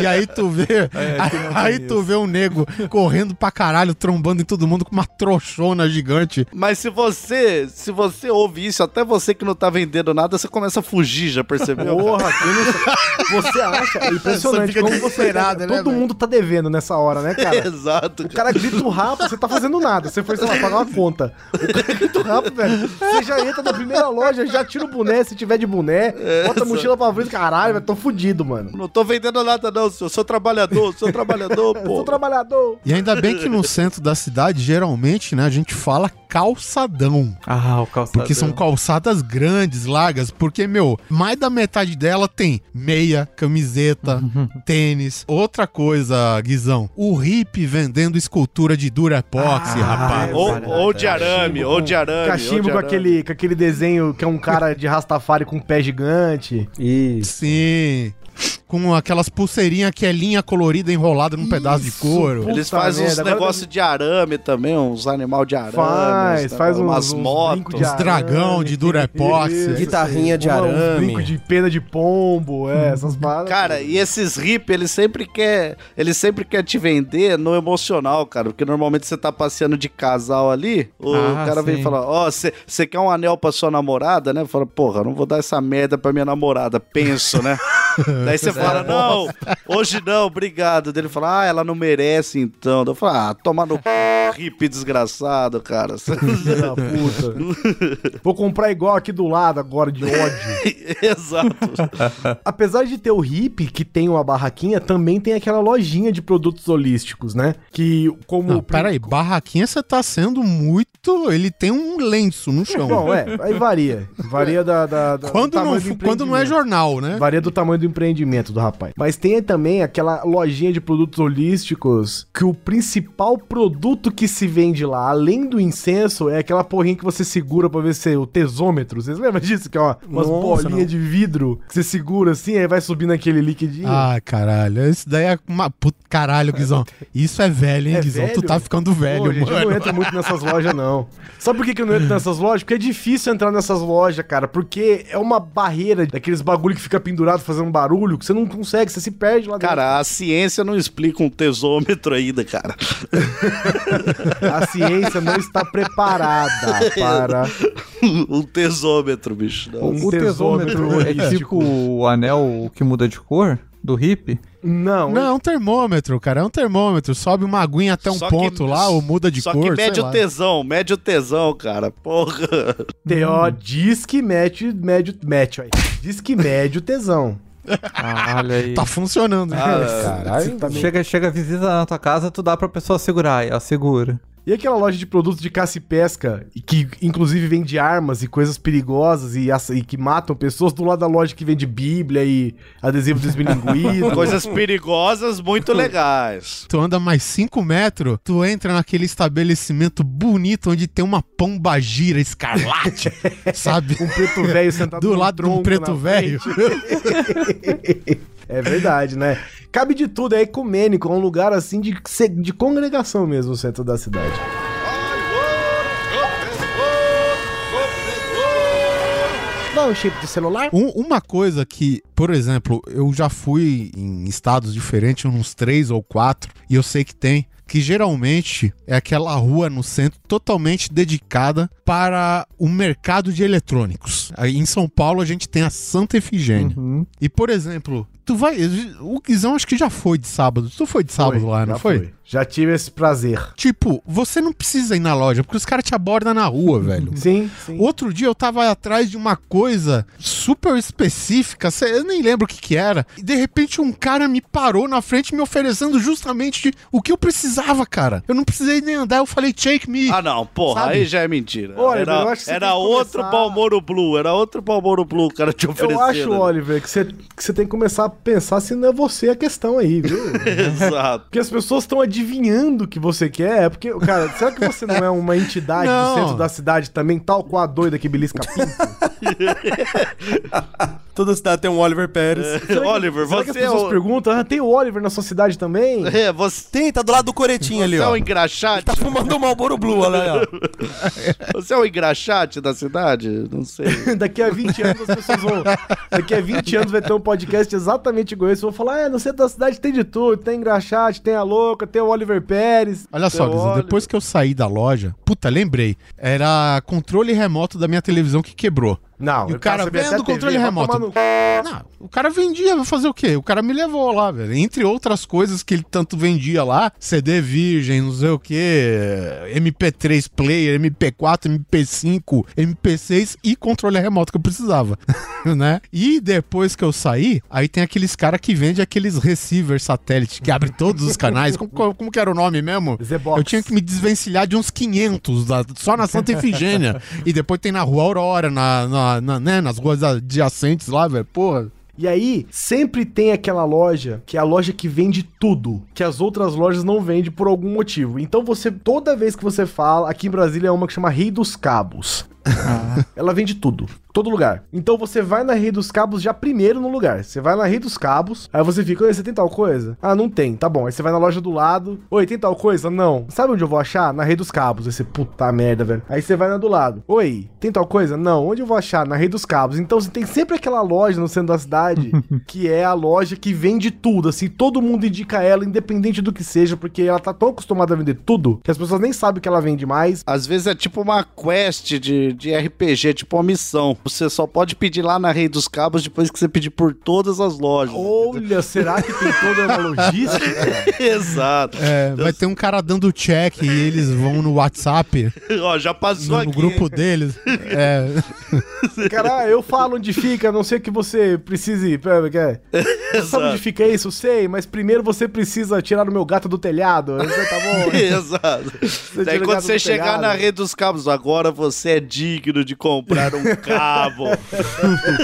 E aí tu vê. aí tu vê um nego correndo pra caralho, trombando em todo mundo com uma trouxona gigante. Mas se você, se você ouve isso, até você que não tá vendendo nada, você começa a fugir, já percebeu? Porra, não... você acha? É impressionante Você como você. desesperado, né, Todo velho? mundo tá devendo nessa hora, né, cara? Exato. O cara grita o rapa, você tá fazendo nada. Você foi, sei lá, pagar uma conta. O cara grita o rapa, velho. Você já entra na primeira loja, já tira o boné, se tiver de boné, bota a mochila pra frente, caralho, velho, tô fudido, mano. Não tô vendendo nada, não, senhor. Sou trabalhador, sou trabalhador, Eu sou pô. trabalhador. E ainda bem que no centro da cidade, geralmente, né, a gente fala calçadão. Ah, o calçadão. Porque são calçadas grandes, largas. Porque, meu, mais da metade dela tem meia, camiseta, tênis. Outra coisa, Guizão. O hippie vendendo escultura de Durepox, rapaz. é Ou, ou de arame, ou de arame. Cachimbo de com arame. aquele, com aquele desenho que é um cara de Rastafari com um pé gigante. Isso. Sim. Com aquelas pulseirinhas que é linha colorida enrolada num pedaço de couro. Eles fazem uns negócios de arame também, uns animal de arame. Faz, uns faz umas uns motos. Uns dragão de Durepox. Isso. Guitarrinha de Uns arame. brincos de pena de pombo, é, essas paradas. Cara, e esses hip, eles sempre quer, ele sempre quer te vender no emocional, cara, porque normalmente você tá passeando de casal ali, o Ah, cara vem sim. falar, ó, você quer um anel pra sua namorada, né? Fala, porra, não vou dar essa merda pra minha namorada, penso, né? Daí você fala, não, hoje não, obrigado. Daí ele fala, ah, ela não merece então. Daí eu falo, ah, toma no c... hippie desgraçado, cara. Puta. Vou comprar igual aqui do lado agora, de ódio. Exato. Apesar de ter o hippie, que tem uma barraquinha, também tem aquela lojinha de produtos holísticos, né? Que como... Não, peraí, barraquinha você tá sendo muito. Ele tem um lenço no chão. Bom, é, aí varia. Varia da... da- da- quando, do não, quando não é jornal, né? Varia do tamanho do empreendimento do rapaz. Mas tem também aquela lojinha de produtos holísticos que o principal produto que se vende lá, além do incenso, é aquela porrinha que você segura pra ver se é o tesômetro. Vocês lembram disso? Que é uma, umas Nossa, bolinhas de vidro que você segura assim, aí vai subindo aquele liquidinho. Ah, caralho. Isso daí é uma. Puta, caralho, Guizão. Isso é velho, hein, É Guizão? Tu velho? tá ficando velho, Pô, gente, eu não mano. entro muito nessas lojas, não. Sabe por que, que eu não entro nessas lojas? Porque é difícil entrar nessas lojas, cara. Porque é uma barreira daqueles bagulho que fica pendurado fazendo barulho, que você não consegue, você se perde lá dentro. Cara, a ciência não explica um tesômetro ainda, cara. A ciência não está preparada para. um tesômetro, bicho. Não. Um O tesômetro tesômetro é tipo o anel que muda de cor do hippie? Não, Não, é um termômetro, cara. É um termômetro. Sobe uma aguinha até um Só que- ponto lá, ou muda de Só cor. que mede sei o lá. tesão, mede o tesão, cara. Porra. T.O. diz que mede, mete, aí. Diz que mede o tesão. Ah, olha aí. Tá funcionando, né? Caralho. Tá meio- Chega, chega visita na tua casa, tu dá pra pessoa segurar, e ela segura. E aquela loja de produtos de caça e pesca, que inclusive vende armas e coisas perigosas e, e que matam pessoas, do lado da loja que vende bíblia e adesivo desmilinguido. Coisas perigosas muito legais. Tu anda mais 5 metros, tu entra naquele estabelecimento bonito onde tem uma pomba gira escarlate, sabe? Um preto velho sentado Do lado de um preto velho. É verdade, né? Cabe de tudo, é ecumênico, é um lugar assim de, de congregação mesmo, o centro da cidade. Dá um chip de celular? Um- uma coisa que, por exemplo, eu já fui em estados diferentes, uns três ou quatro, e eu sei que tem, que geralmente é aquela rua no centro totalmente dedicada para o mercado de eletrônicos. Aí em São Paulo a gente tem a Santa Efigênia. E, por exemplo, tu vai. O Guizão acho que já foi de sábado. Tu foi de sábado lá, não já foi? Já tive esse prazer. Tipo, você não precisa ir na loja, porque os caras te abordam na rua, velho. Sim, sim. Outro dia eu tava atrás de uma coisa super específica, eu nem lembro o que que era. E de repente um cara me parou na frente me oferecendo justamente o que eu precisava, cara. Eu não precisei nem andar, eu falei, take me. Ah, não, porra, Sabe? aí já é mentira. Oliver, era eu acho que era outro começar- Balmoro Blue, era outro Balmoro Blue o cara te oferecendo. Eu acho, Oliver, que você, que você tem que começar a pensar se não é você a questão aí, viu? Exato. Porque as pessoas estão adivinhando o que você quer. É porque, cara, será que você não é uma entidade Não. do centro da cidade também, tal qual a doida que belisca pinto? Toda cidade tem um Oliver Pérez. Oliver, será que as você é pessoas o... perguntam, ah, tem o Oliver na sua cidade também? É, você, Tem, tá do lado do coretinho ali, você é ó. o engraxate? Tá fumando um Malboro Blue, olha aí, ó. Você é o engraxate da cidade? Não sei. Daqui a 20 anos as pessoas vão. Daqui a 20 anos vai ter um podcast exatamente igual esse. Vão falar: ah, no centro da cidade tem de tudo. Tem engraxate, tem a louca, tem o Oliver Pérez. Olha só, Oliver. depois que eu saí da loja, puta, lembrei. Era controle remoto da minha televisão que quebrou. Não, E o cara sabia vendo controle vai remoto. no- Não, o cara vendia, vai fazer o quê? O cara me levou lá, velho. Entre outras coisas que ele tanto vendia lá, CD virgem, não sei o quê, MP3 player, MP4, MP5, MP6 e controle remoto que eu precisava, né? E depois que eu saí, aí tem aqueles caras que vendem aqueles receivers satélite que abre todos os canais. Como, como- que era o nome mesmo? Eu tinha que me desvencilhar de uns 500 da- só na Santa Efigênia. e depois tem na Rua Aurora, na, na- na- né, nas ruas adjacentes lá, velho. Porra. E aí, sempre tem aquela loja que é a loja que vende tudo, que as outras lojas não vendem por algum motivo. Então você, toda vez que você fala, aqui em Brasília é uma que chama Rei dos Cabos. Ela vende tudo, todo lugar. Então você vai na Rei dos Cabos já primeiro no lugar. Você vai na Rei dos Cabos, aí você fica, oi, você tem tal coisa? Ah, não tem, tá bom. Aí você vai na loja do lado, oi, tem tal coisa? Não. Sabe onde eu vou achar? Na Rei dos Cabos. Aí você, puta merda, velho. Aí você vai na do lado, oi, tem tal coisa? Não. Onde eu vou achar? Na Rei dos Cabos. Então você tem sempre aquela loja no centro da cidade que é a loja que vende tudo, assim, todo mundo indica ela, independente do que seja, porque ela tá tão acostumada a vender tudo que as pessoas nem sabem que ela vende mais. Às vezes é tipo uma quest de, de RPG, tipo uma missão. Você só pode pedir lá na Rei dos Cabos depois que você pedir por todas as lojas. Olha, será que tem toda uma logística? Exato. É, vai ter um cara dando check e eles vão no WhatsApp, Ó, já passou no, no aqui. grupo deles. É, Cara, eu falo onde fica, a não sei que você precise. quer? Sabe onde fica isso? Sei, mas primeiro você precisa tirar o meu gato do telhado. Você tá bom? Exato. Daí quando você chegar telhado. na rede dos cabos, agora você é digno de comprar um cabo.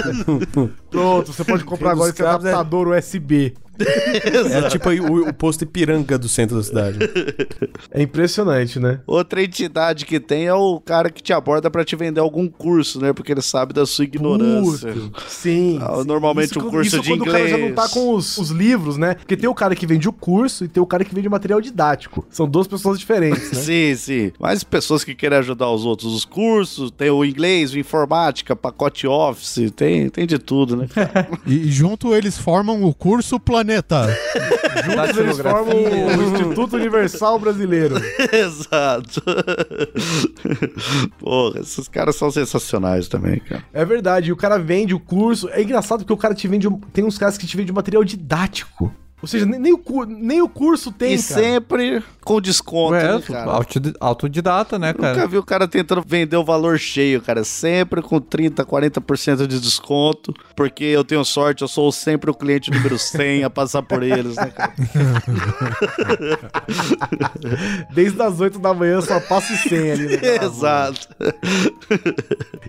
Pronto, você pode comprar agora esse é- adaptador USB. É tipo o, o posto Ipiranga do centro da cidade. É impressionante, né? Outra entidade que tem é o cara que te aborda pra te vender algum curso, né? Porque ele sabe da sua ignorância. Puto, Sim. Ah, sim. normalmente Isso um curso isso de quando o cara já não inglês. tá com os, os livros, né? Porque tem o cara que vende o curso e tem o cara que vende o material didático. São duas pessoas diferentes, né? Sim, sim. Mas pessoas que querem ajudar os outros, os cursos, tem o inglês, o informática, pacote office, tem, tem de tudo, né? e, e junto eles formam o curso Planeta. Juntos eles formam o Instituto Universal Brasileiro. Exato. Porra, esses caras são sensacionais também, cara. É verdade, e o cara vende o curso. É engraçado porque o cara te vende. Tem uns caras que te vendem material didático. Ou seja, nem, nem o, nem o curso tem. e cara. sempre com desconto, Ué, né, cara? autodi- autodidata, né, Nunca cara? vi o cara tentando vender o valor cheio, cara. Sempre com 30, 40% de desconto. Porque eu tenho sorte, eu sou sempre o cliente número 100 a passar por eles, né, cara? Desde as 8 da manhã só passa o 100 ali. né? Exato.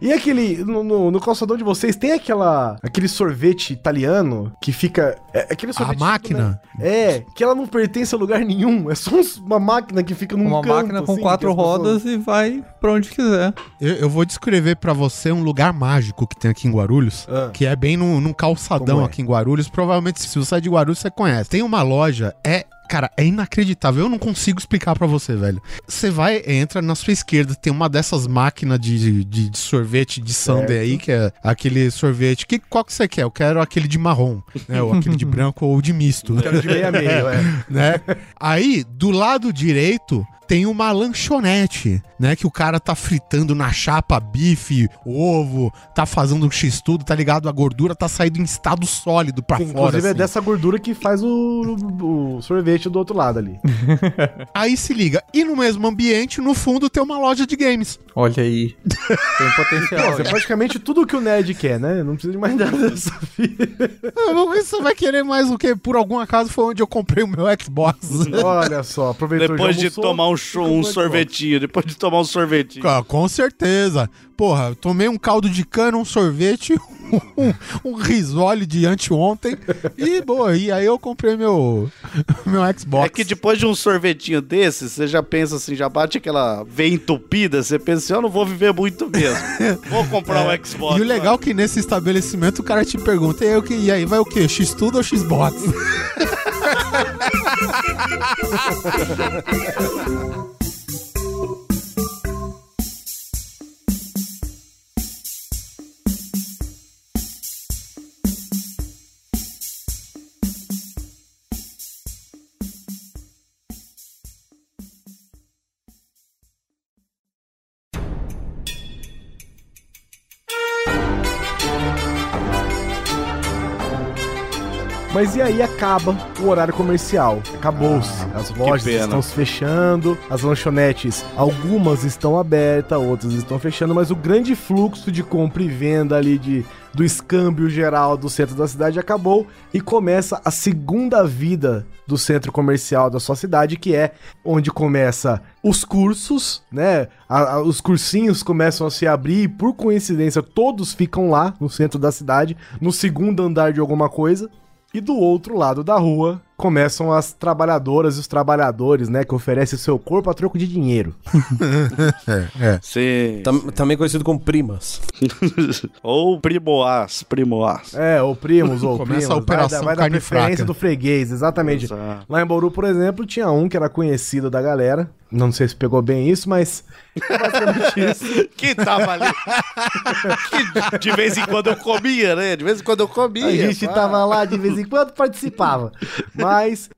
E aquele. No, no, no calçadão de vocês tem aquela. aquele sorvete italiano que fica. É, aquele A sorvete. Máquina. É, que ela não pertence a lugar nenhum. É só uma máquina que fica num Uma canto, máquina com assim, quatro pessoas- rodas e vai pra onde quiser. Eu, eu vou descrever pra você um lugar mágico que tem aqui em Guarulhos, Ah. que é bem num, num calçadão é? aqui em Guarulhos. Provavelmente, se você é de Guarulhos, você conhece. Tem uma loja, é. Cara, é inacreditável. Eu não consigo explicar pra você, velho. Você vai, entra na sua esquerda, tem uma dessas máquinas de, de, de sorvete de sundae aí, que é aquele sorvete. Que, qual que você quer? Eu quero aquele de marrom, né? Ou aquele de branco ou de misto. Quero de meio a meio, é. né? Aí, do lado direito, tem uma lanchonete, né? Que o cara tá fritando na chapa bife, ovo, tá fazendo um x-tudo, tá ligado? A gordura tá saindo em estado sólido pra fora. Inclusive é assim. dessa gordura que faz o, o sorvete do outro lado ali. Aí se liga. E no mesmo ambiente, no fundo, tem uma loja de games. Olha aí. Tem potencial. Nossa, é praticamente tudo que o nerd quer, né? Não precisa de mais nada dessa vida. Você vai querer mais o quê? Por algum acaso foi onde eu comprei o meu Xbox. Olha só, aproveitou Depois já de tomar um, cho- um sorvetinho, depois de tomar um sorvetinho. Com certeza. Porra, tomei um caldo de cana, um sorvete, um, um risole de anteontem e, boa, e aí eu comprei meu, meu Xbox. É que depois de um sorvetinho desse, você já pensa assim, já bate aquela veia entupida, você pensa assim, eu não vou viver muito mesmo. Vou comprar um Xbox. E o legal é que nesse estabelecimento o cara te pergunta, e aí, e aí vai o quê? X-Tudo ou Xbox? Ha ha ha ha ha! Mas e aí acaba o horário comercial. Acabou-se. As lojas estão se fechando, as lanchonetes, algumas estão abertas, outras estão fechando, mas o grande fluxo de compra e venda ali de, do escâmbio geral do centro da cidade acabou e começa a segunda vida do centro comercial da sua cidade, que é onde começa os cursos, né? A- a- os cursinhos começam a se abrir e, por coincidência, todos ficam lá no centro da cidade, no segundo andar de alguma coisa. E do outro lado da rua começam as trabalhadoras e os trabalhadores, né? Que oferecem o seu corpo a troco de dinheiro. Sim. Tam- também conhecido como primas. Ou primoás, primoás. É, ou primos, ou Começa primos. a operação vai, da- vai da preferência fraca. do freguês, exatamente. Exato. Lá em Bauru, por exemplo, tinha um que era conhecido da galera. Não sei se pegou bem isso, mas basicamente isso. Que tava ali. que de vez em quando eu comia, né? De vez em quando eu comia. A gente pá. tava lá de vez em quando participava. Mas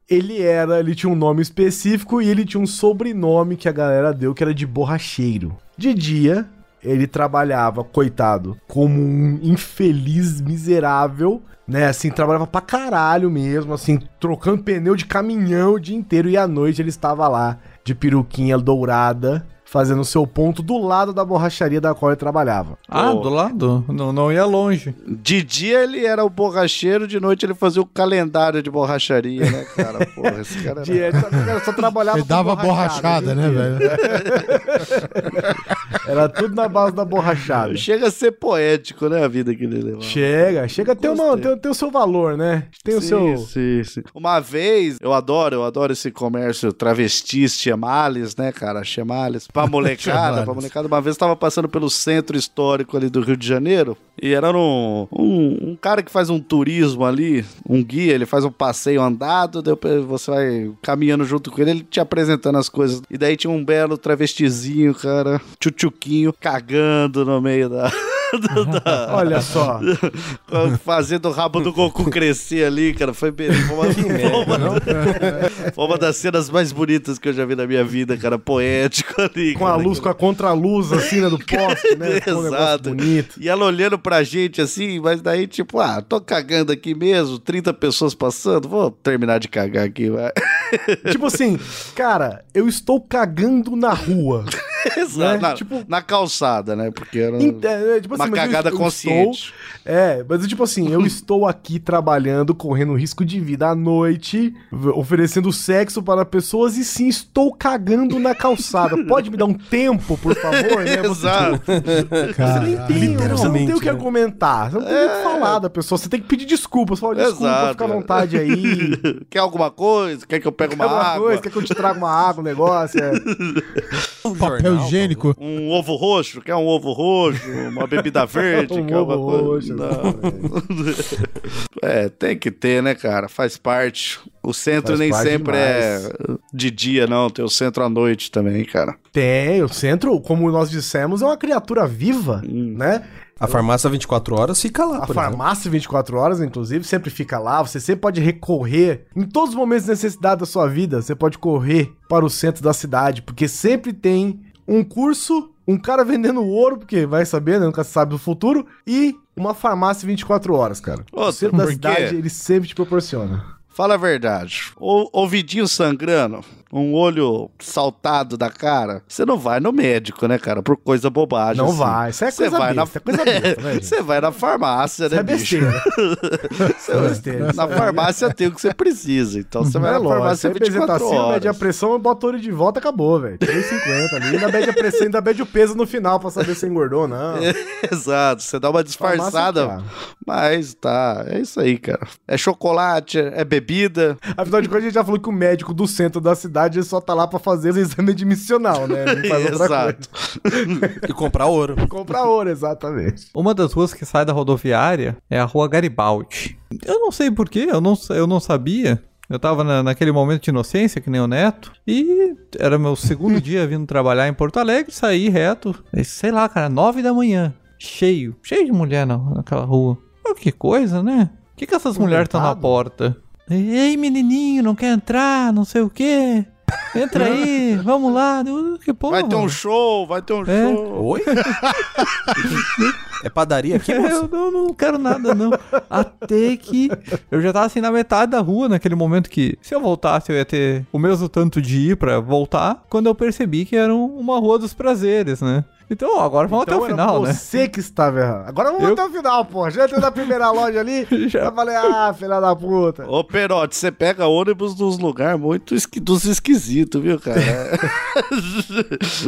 ele era, ele tinha um nome específico e ele tinha um sobrenome que a galera deu que era de borracheiro. De dia, ele trabalhava, coitado, como um infeliz miserável, né? Assim, trabalhava pra caralho mesmo, assim, trocando pneu de caminhão o dia inteiro e à noite ele estava lá de peruquinha dourada. Fazendo seu ponto do lado da borracharia da qual ele trabalhava. Ah, do lado? Não, não ia longe. De dia ele era o borracheiro, de noite ele fazia o calendário de borracharia, né, cara? Porra, esse cara De, era... ele só- ele só trabalhava Ele dava borrachada, né, dia velho? Era tudo na base da borrachada. Chega a ser poético, né, a vida que ele levava. Chega, chega a ter, uma, Gostei. ter, ter o seu valor, né? Tem o Sim, seu. sim, sim. Uma vez, eu adoro, eu adoro esse comércio travestis, chamales, né, cara? Chamales. Pra molecada, pra molecada. Uma vez eu tava passando pelo centro histórico ali do Rio de Janeiro e era um, um, um cara que faz um turismo ali, um guia, ele faz um passeio andado, depois você vai caminhando junto com ele, ele te apresentando as coisas. E daí tinha um belo travestizinho, cara, tchutchuquinho, cagando no meio da... da- Olha só. fazendo o rabo do Goku crescer ali, cara. Foi, foi uma, foi uma- foi uma das cenas mais bonitas que eu já vi na minha vida, cara. Poético ali. Com a cara. luz, com a contraluz, assim, né, do poste, né? Ficou um Exato. bonito. E ela olhando pra gente assim, mas daí, tipo, ah, tô cagando aqui mesmo, 30 pessoas passando, vou terminar de cagar aqui, vai. Tipo assim, cara, eu estou cagando na rua. Exato. Na, Tipo- na calçada, né? Porque era Ent- é, tipo uma mas eu- cagada eu consciente. estou- é, mas tipo assim, eu estou aqui trabalhando, correndo risco de vida à noite, oferecendo sexo para pessoas e sim, estou cagando na calçada. Pode me dar um tempo, por favor, né? Você, Exato. Você nem tem, você não tem o que né? argumentar. Você não tem o que falar da pessoa. Você tem que pedir desculpa. Você fala, desculpa, Exato, fica à é. vontade aí. Quer alguma coisa? Quer que eu pegue Quer uma água? coisa? Quer que eu te traga uma água, um negócio? É. Papel higiênico. Um ovo roxo? Quer um ovo roxo? Uma bebida verde? Um quer ovo coisa? roxo, Não. é, tem que ter, né, cara? Faz parte. O centro Faz nem sempre é de dia, não. Tem o centro à noite também, cara. Tem, o centro, como nós dissemos, é uma criatura viva, né? A farmácia 24 horas fica lá, A por exemplo. farmácia 24 horas, inclusive, sempre fica lá. Você sempre pode recorrer, em todos os momentos de necessidade da sua vida, você pode correr para o centro da cidade, porque sempre tem um curso, um cara vendendo ouro, porque vai saber, né? Nunca se sabe do futuro, e uma farmácia 24 horas, cara. o centro da cidade, ele sempre te proporciona. Fala a verdade. O ouvidinho sangrando, um olho saltado da cara, você não vai no médico, né, cara? Por coisa bobagem. Não assim. vai, isso é Você coisa vai na besta, é coisa besta, né? Você vai na farmácia, Isso né, é bicho? besteira. Você é vai- besteira. Na farmácia tem o que você precisa. Então você vai É na lógico, farmácia você apresenta 24 assim, mede a horas. pressão, bota o olho de volta, acabou, velho. 3,50 ali, ainda mede a pressão, ainda mede o peso no final pra saber se engordou ou não. Exato, você dá uma disfarçada, Farmácia, mas tá, é isso aí, cara. É chocolate, é bebida. Afinal de contas, a gente já falou que o médico do centro da cidade ele só tá lá pra fazer o exame admissional, né? Ele Não faz Exato. E comprar ouro. coisa. Comprar ouro, exatamente. Uma das ruas que sai da rodoviária é a rua Garibaldi. Eu não sei porquê, eu não, eu não sabia. Eu tava na- naquele momento de inocência, que nem o Neto, e era meu segundo dia vindo trabalhar em Porto Alegre, saí reto, e sei lá, cara, nove da manhã, cheio, cheio de mulher na, naquela rua. Mas que coisa, né? O que, que essas mulheres estão na porta? Ei, menininho, não quer entrar, não sei o quê. Entra aí, vamos lá. Eu, Que porra. Vai ter um show, vai ter um É. show. Oi? é padaria aqui, moço? Eu não, não quero nada, não. Até que eu já tava assim na metade da rua, naquele momento que se eu voltasse eu ia ter o mesmo tanto de ir pra voltar, quando eu percebi que era um- uma rua dos prazeres, né? Então agora vamos Então até o final, né? Você que estava errado. Agora vamos Eu- até o final, pô. Já entrou na primeira loja ali, Já. já falei, ah, filha da puta. Ô, Perote, você pega ônibus nos lugares muito esqui dos esquisitos, viu, cara?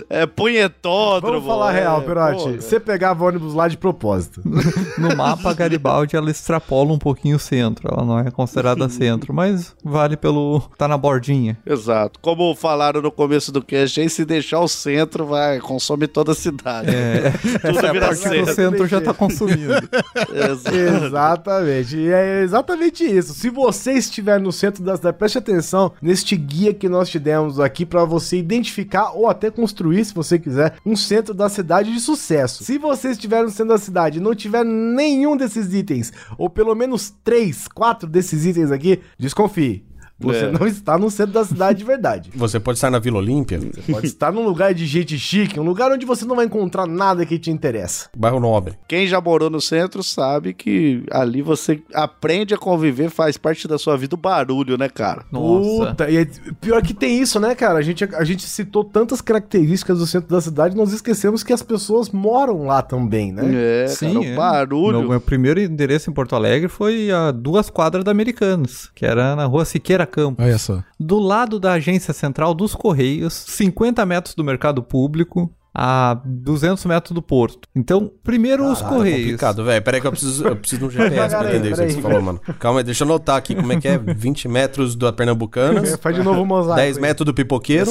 É, é punhetódromo. Vamos falar é, real, Perote. Você pegava ônibus lá de propósito. No mapa, Garibaldi ela extrapola um pouquinho o centro. Ela não é considerada centro, mas vale pelo. tá na bordinha. Exato. Como falaram no começo do cast, aí se deixar o centro, vai, consome toda a cidade. É, Tudo essa vira parte do centro. já tá consumindo. Exatamente. E é exatamente isso. Se você estiver no centro da cidade, preste atenção neste guia que nós te demos aqui para você identificar ou até construir, se você quiser, um centro da cidade de sucesso. Se você estiver no centro da cidade e não tiver nenhum desses itens, ou pelo menos três, quatro desses itens aqui, desconfie. Você É. não está no centro da cidade de verdade. Você pode estar na Vila Olímpia, Pode estar num lugar de gente chique, um lugar onde você não vai encontrar nada que te interessa. bairro Nobre. Quem já morou no centro sabe que ali você aprende a conviver, faz parte da sua vida o barulho, né, cara? Nossa. Puta, e é- pior que tem isso, né, cara? A gente, a gente citou tantas características do centro da cidade, nós esquecemos que as pessoas moram lá também, né? É, Sim, cara, é. o barulho. Meu, meu primeiro endereço em Porto Alegre foi a duas quadras da Americanas, que era na rua Siqueira Campos. Olha só. Do lado da agência central dos Correios, 50 metros do mercado público, a 200 metros do porto. Então, primeiro os Tá Correios. complicado, velho. Peraí que eu preciso, eu preciso de um GPS pra Peraí, entender isso que você falou, mano. Calma aí, deixa eu anotar aqui como é que é. 20 metros da Pernambucanas, É, Faz de novo o mosaico. 10 aí. metros do Pipoqueiro,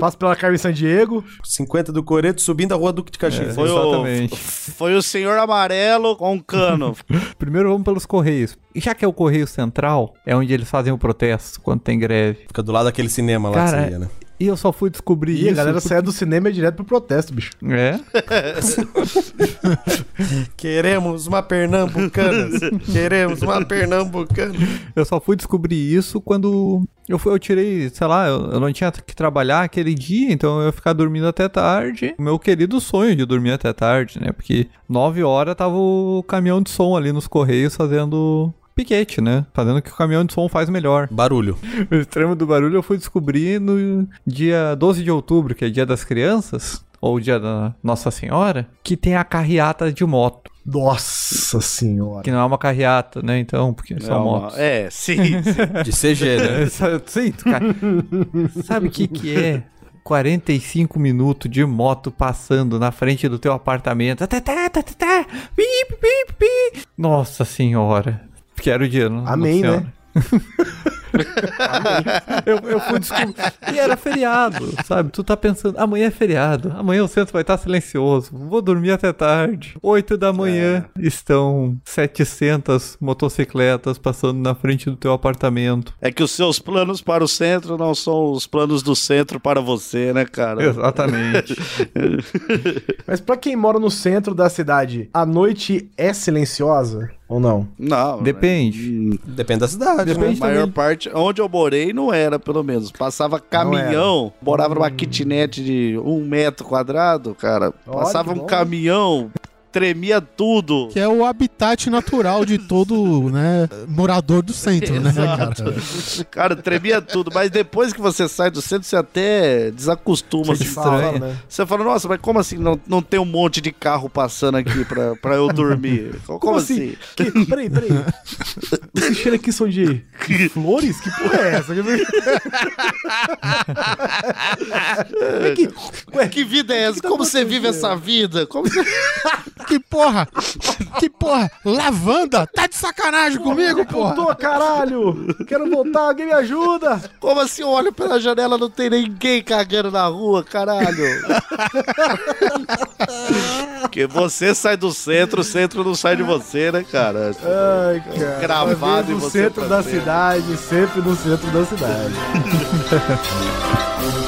Passa pela Carmen San Diego. 50 do Coreto, subindo a rua Duque de Caxias. Foi Exatamente. o, foi o senhor amarelo com um cano. Primeiro vamos pelos Correios. E já que é o Correio Central, é onde eles fazem o protesto quando tem greve. Fica do lado daquele cinema lá Cara, que você ia, né? E eu só fui descobrir E isso. a galera saia do cinema e direto pro protesto, bicho. É. Queremos uma Pernambucanas. Queremos uma Pernambucana. Eu só fui descobrir isso quando eu fui, eu tirei, sei lá, eu, eu não tinha que trabalhar aquele dia, então eu ia ficar dormindo até tarde. O meu querido sonho de dormir até tarde, né? Porque nove horas tava o caminhão de som ali nos correios fazendo piquete, né? Fazendo o que o caminhão de som faz melhor. Barulho. O extremo do barulho eu fui descobrir no dia 12 de outubro, que é dia das crianças, ou dia da Nossa Senhora, que tem a carreata de moto. Nossa senhora. Que não é uma carreata, né? Então, porque são É, uma- motos. é, sim, sim. De CG, né? Sim, cara. Sabe o que que é? 45 minutos de moto passando na frente do teu apartamento. Tá, tá, tá, tá, tá. Nossa senhora. Quero dia, não Amém, né? eu, eu fui descobrir. E era feriado, sabe? Tu tá pensando, amanhã é feriado, amanhã o centro vai estar silencioso, vou dormir até tarde. 8 da manhã estão 700 motocicletas passando na frente do teu apartamento. É que os seus planos para o centro não são os planos do centro para você, né, cara? Exatamente. Mas pra quem mora no centro da cidade, a noite é silenciosa ou não? Não. Depende. Depende da cidade. né? A Depende maior também. parte, onde eu morei, não era, pelo menos. Passava caminhão, morava numa kitnet de um metro quadrado, cara. Olha, Passava um bom. caminhão, tremia tudo. Que é o habitat natural de todo, né, morador do centro, né, cara? Cara, tremia tudo. Mas depois que você sai do centro, você até desacostuma. Você assim. Fala, né? Você fala, nossa, mas como assim não, não tem um monte de carro passando aqui pra, pra eu dormir? Como, Como assim? Que, peraí, peraí. Esse cheiro aqui são de flores? Que porra é essa? É que, ué, Que vida é essa? tá Como você vive essa vida? Como você... Que porra! Que porra! Lavanda! Tá de sacanagem comigo, eu porra! tô, caralho! Quero voltar, alguém me ajuda! Como assim eu olho pela janela não tem ninguém cagando na rua, caralho? Porque você sai do centro, o centro não sai de você, né, cara? Ai, cara. Em no centro da cidade, sempre no centro da cidade.